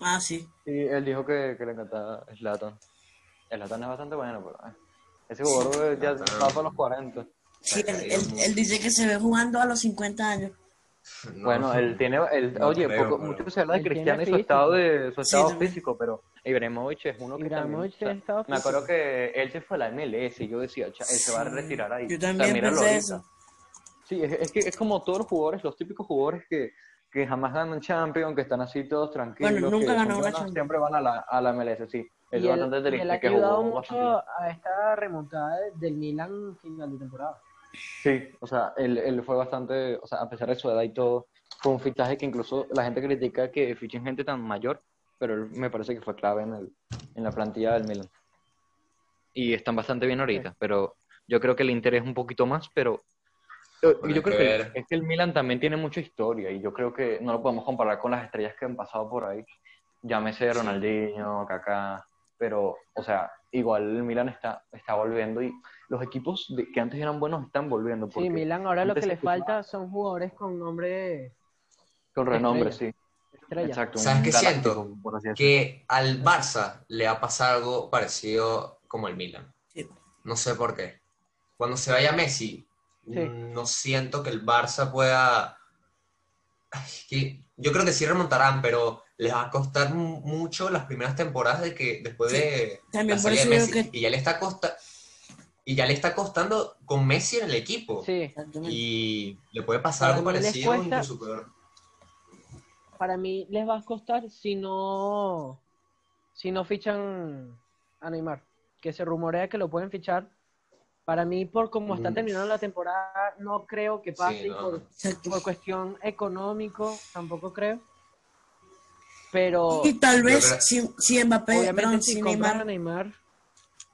Ah, sí. Sí, él dijo que, que le encantaba Zlatan. Zlatan es bastante bueno, pero eh, ese jugador ya Zlatan. va para los 40. Sí, él, él- él dice que se ve jugando a los 50 años. <laughs> No, Bueno, él tiene, él, No oye, creo, poco- pero- mucho se habla de Cristiano y su físico. estado de su estado físico, pero Ibrahimovic es uno que Ibrahimovic también, o sea, me acuerdo que él se fue a la MLS y yo decía, "Cha, él se va a retirar ahí. Yo O sea, también pensé ahorita. eso. Sí, es, es que es como todos los jugadores, los típicos jugadores que, que jamás ganan Champions, que están así todos tranquilos, Bueno, nunca ganó una Champions. siempre van a la, a la MLS, sí. Es Y él, bastante y él triste ha que ayudado jugó mucho a esta remontada del Milan final de temporada. Sí, o sea, él, él fue bastante, o sea, a pesar de su edad y todo, fue un fichaje que incluso la gente critica que fichen gente tan mayor, pero él me parece que fue clave en, el, en la plantilla del Milan. Y están bastante bien ahorita, pero yo creo que el Inter es un poquito más, pero Bueno, yo hay creo que es que el Milan también tiene mucha historia y yo creo que no lo podemos comparar con las estrellas que han pasado por ahí. Llámese Ronaldinho, Kaká, pero, o sea, igual el Milan está, está volviendo y los equipos de- que antes eran buenos están volviendo. Sí, Milan ahora lo que le falta son jugadores con nombre Con renombre, estrella. sí. Estrella. Exacto. ¿Sabes qué siento? por así decirlo. que al Barça le ha pasado algo parecido como el Milan. Sí. No sé por qué. Cuando se vaya Messi, Sí. no siento que el Barça pueda... Ay, es que yo creo que sí remontarán, pero les va a costar mu- mucho las primeras temporadas de que después Sí. de También la salida de Messi. que- Y ya le está costa y ya le está costando con Messi en el equipo. Sí, Exactamente. Y le puede pasar algo parecido, cuesta- incluso peor. Para mí les va a costar si no si no fichan a Neymar, que se rumorea que lo pueden fichar. Para mí, por como está Mm. terminando la temporada, no creo que pase. Sí, no, por, por cuestión económico, tampoco creo. Pero Y tal vez si, si Mbappé, obviamente perdón, si si a Neymar, Neymar,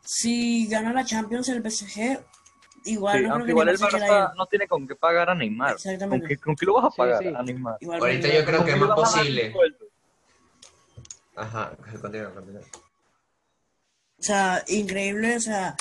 si gana la Champions el PSG, igual Sí, no creo aunque que igual el Barça no tiene con qué pagar a Neymar. ¿Con Exactamente. qué, con qué lo vas a pagar sí. a Neymar? Igual Ahorita yo creo ¿Con que es más posible. Ajá, continúa, continúa. O sea, increíble, o sea,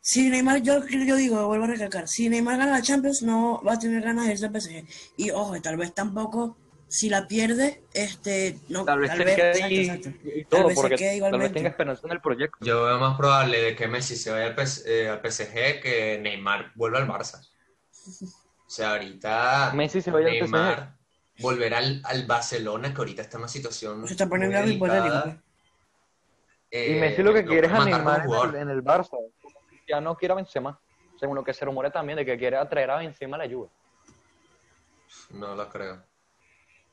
si Neymar, yo, yo digo, vuelvo a recalcar, si Neymar gana la Champions, no va a tener ganas de irse al PSG. Y ojo, tal vez tampoco, si la pierde, este, no, Tal vez se quede exacto, ahí exacto. y Tal vez se porque quede tal vez tenga esperanza en el proyecto. Yo veo más probable de que Messi se vaya al, PS eh, al PSG que Neymar vuelva al Barça. O sea, ahorita Messi se vaya al Neymar volverá al, al Barcelona, que ahorita está en una situación Se está poniendo muy delicada. Y Eh, Messi lo que quiere es a Neymar en el, en el Barça. Ya no quiere a Benzema. Según lo que se rumorea también, de que quiere atraer a Benzema a la Juve. No lo creo.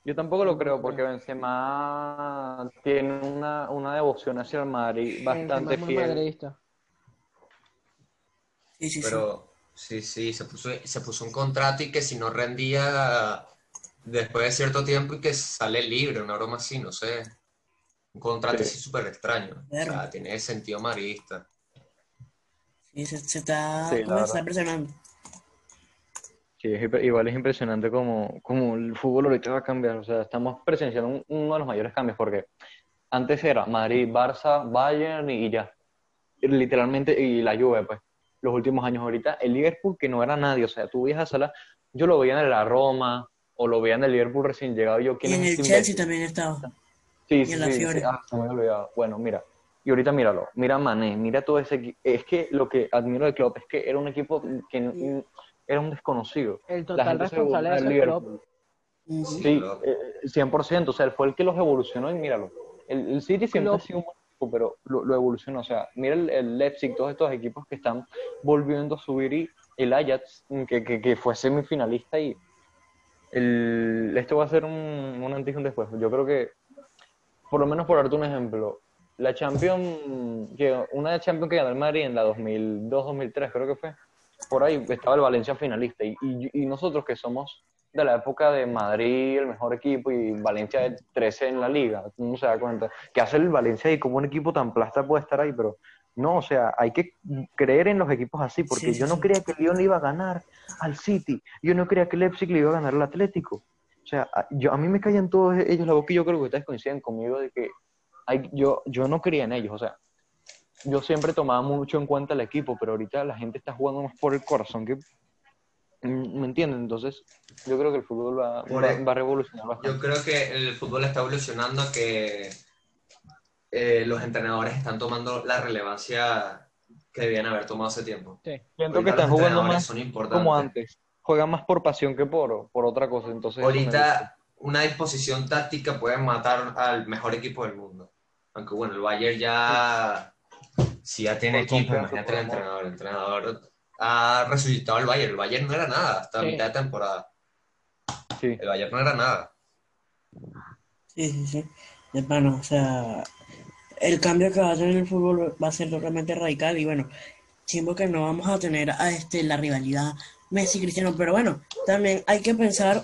Yo tampoco lo creo, porque Benzema tiene una, una devoción hacia el Madrid bastante es muy fiel. madridista. Sí, sí. Pero sí, sí, se puso, se puso un contrato y que si no rendía después de cierto tiempo y que sale libre, una broma así, no sé. Un contrato Sí. así súper extraño. O sea, tiene sentido marista. Sí, se, se está, Sí, la ¿cómo se está. Sí, es igual es impresionante como, como el fútbol ahorita va a cambiar. O sea, estamos presenciando un- uno de los mayores cambios porque antes era Madrid, Barça, Bayern y, y ya. Literalmente, y la Juve, pues. Los últimos años ahorita, el Liverpool que no era nadie. O sea, tú veías a Salah, yo lo veía en la Roma o lo veía en el Liverpool recién llegado. y Yo, Y ¿quién en es el Chelsea también estaba. Sí, y sí, en la sí, Fiore. sí. Ah, se me había olvidado. Bueno, mira. Y ahorita míralo. Mira Mané, mira todo ese equipo. Es que lo que admiro de Klopp es que era un equipo que era un desconocido. El La total responsable de. Liverpool. Mm, Sí, Klopp. eh, 100%. O sea, él fue el que los evolucionó y míralo. El, el City siempre Klopp. ha sido un buen equipo, pero lo, lo evolucionó. O sea, mira el, el Leipzig, todos estos equipos que están volviendo a subir y el Ajax, que, que, que fue semifinalista y el, esto va a ser un, un antes y un después. Yo creo que, por lo menos por darte un ejemplo, la Champions, que una Champions que ganó el Madrid en la 2002-2003 creo que fue, por ahí estaba el Valencia finalista. Y, y, y nosotros que somos de la época de Madrid, el mejor equipo, y Valencia de 13 en la liga, uno se da cuenta, que hace el Valencia y como un equipo tan plasta puede estar ahí, pero no, o sea, hay que creer en los equipos así, porque Sí, yo no sí. creía que Lyon le iba a ganar al City, yo no creía que Leipzig le iba a ganar al Atlético. O sea, yo, a mí me callan todos ellos la boca y yo creo que ustedes coinciden conmigo de que hay, yo, yo no creía en ellos, o sea, yo siempre tomaba mucho en cuenta el equipo, pero ahorita la gente está jugando más por el corazón que Mm, ¿Me entienden? Entonces, yo creo que el fútbol va, Por va, e- va a revolucionar bastante. Yo creo que el fútbol está evolucionando que eh, los entrenadores están tomando la relevancia que debían haber tomado hace tiempo. Sí. Siento que están los jugando entrenadores más son importantes. como antes. Juegan más por pasión que por, por otra cosa. Entonces. Ahorita una disposición táctica puede matar al mejor equipo del mundo. Aunque bueno, el Bayern ya, si ya tiene equipo, imagínate el entrenador. El entrenador ha resucitado al Bayern. El Bayern no era nada hasta Sí. mitad de temporada. Sí. El Bayern no era nada. Sí, sí, sí. De plano, o sea, el cambio que va a tener el fútbol va a ser totalmente radical y bueno, siento que no vamos a tener a este la rivalidad Messi Cristiano, pero bueno, también hay que pensar,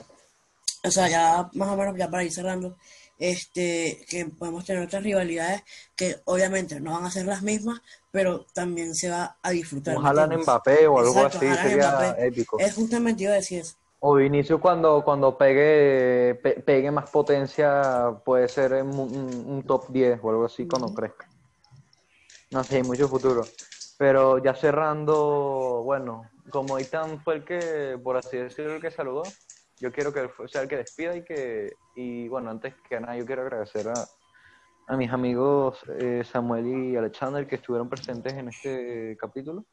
o sea, ya más o menos ya para ir cerrando, este, que podemos tener otras rivalidades que obviamente no van a ser las mismas, pero también se va a disfrutar. Un ¿me Haaland entiendes? Mbappé o algo Exacto, así sería Mbappé. épico. Es justamente iba a decir eso. O Vinicius cuando, cuando pegue, pe- pegue más potencia, puede ser en un, un- un top 10 o algo así cuando crezca. No sé, hay mucho futuro. Pero ya cerrando, bueno, como Itan fue el que, por así decirlo, el que saludó, yo quiero que fue- sea el que despida y que, y bueno, antes que nada, yo quiero agradecer a, a mis amigos eh, Samuel y Alexander que estuvieron presentes en este capítulo.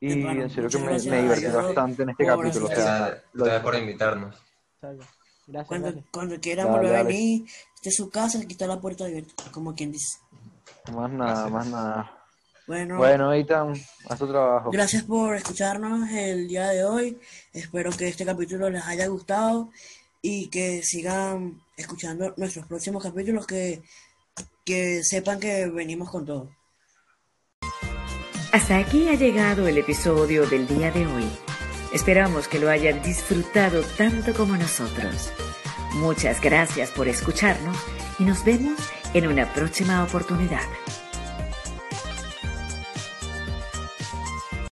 Y en serio que me, divertí bastante en este capítulo. O sea, Gracias, lo gracias por invitarnos. Gracias, Cuando, gracias. cuando quieran volver a venir, esta es su casa, aquí está la puerta abierta, como quien dice. Más nada, Gracias. más nada. Bueno, Bueno, Eitan, haz tu trabajo. gracias por escucharnos el día de hoy. Espero que este capítulo les haya gustado y que sigan escuchando nuestros próximos capítulos, que, que sepan que venimos con todo. Hasta aquí ha llegado el episodio del día de hoy. Esperamos que lo hayan disfrutado tanto como nosotros. Muchas gracias por escucharnos y nos vemos en una próxima oportunidad.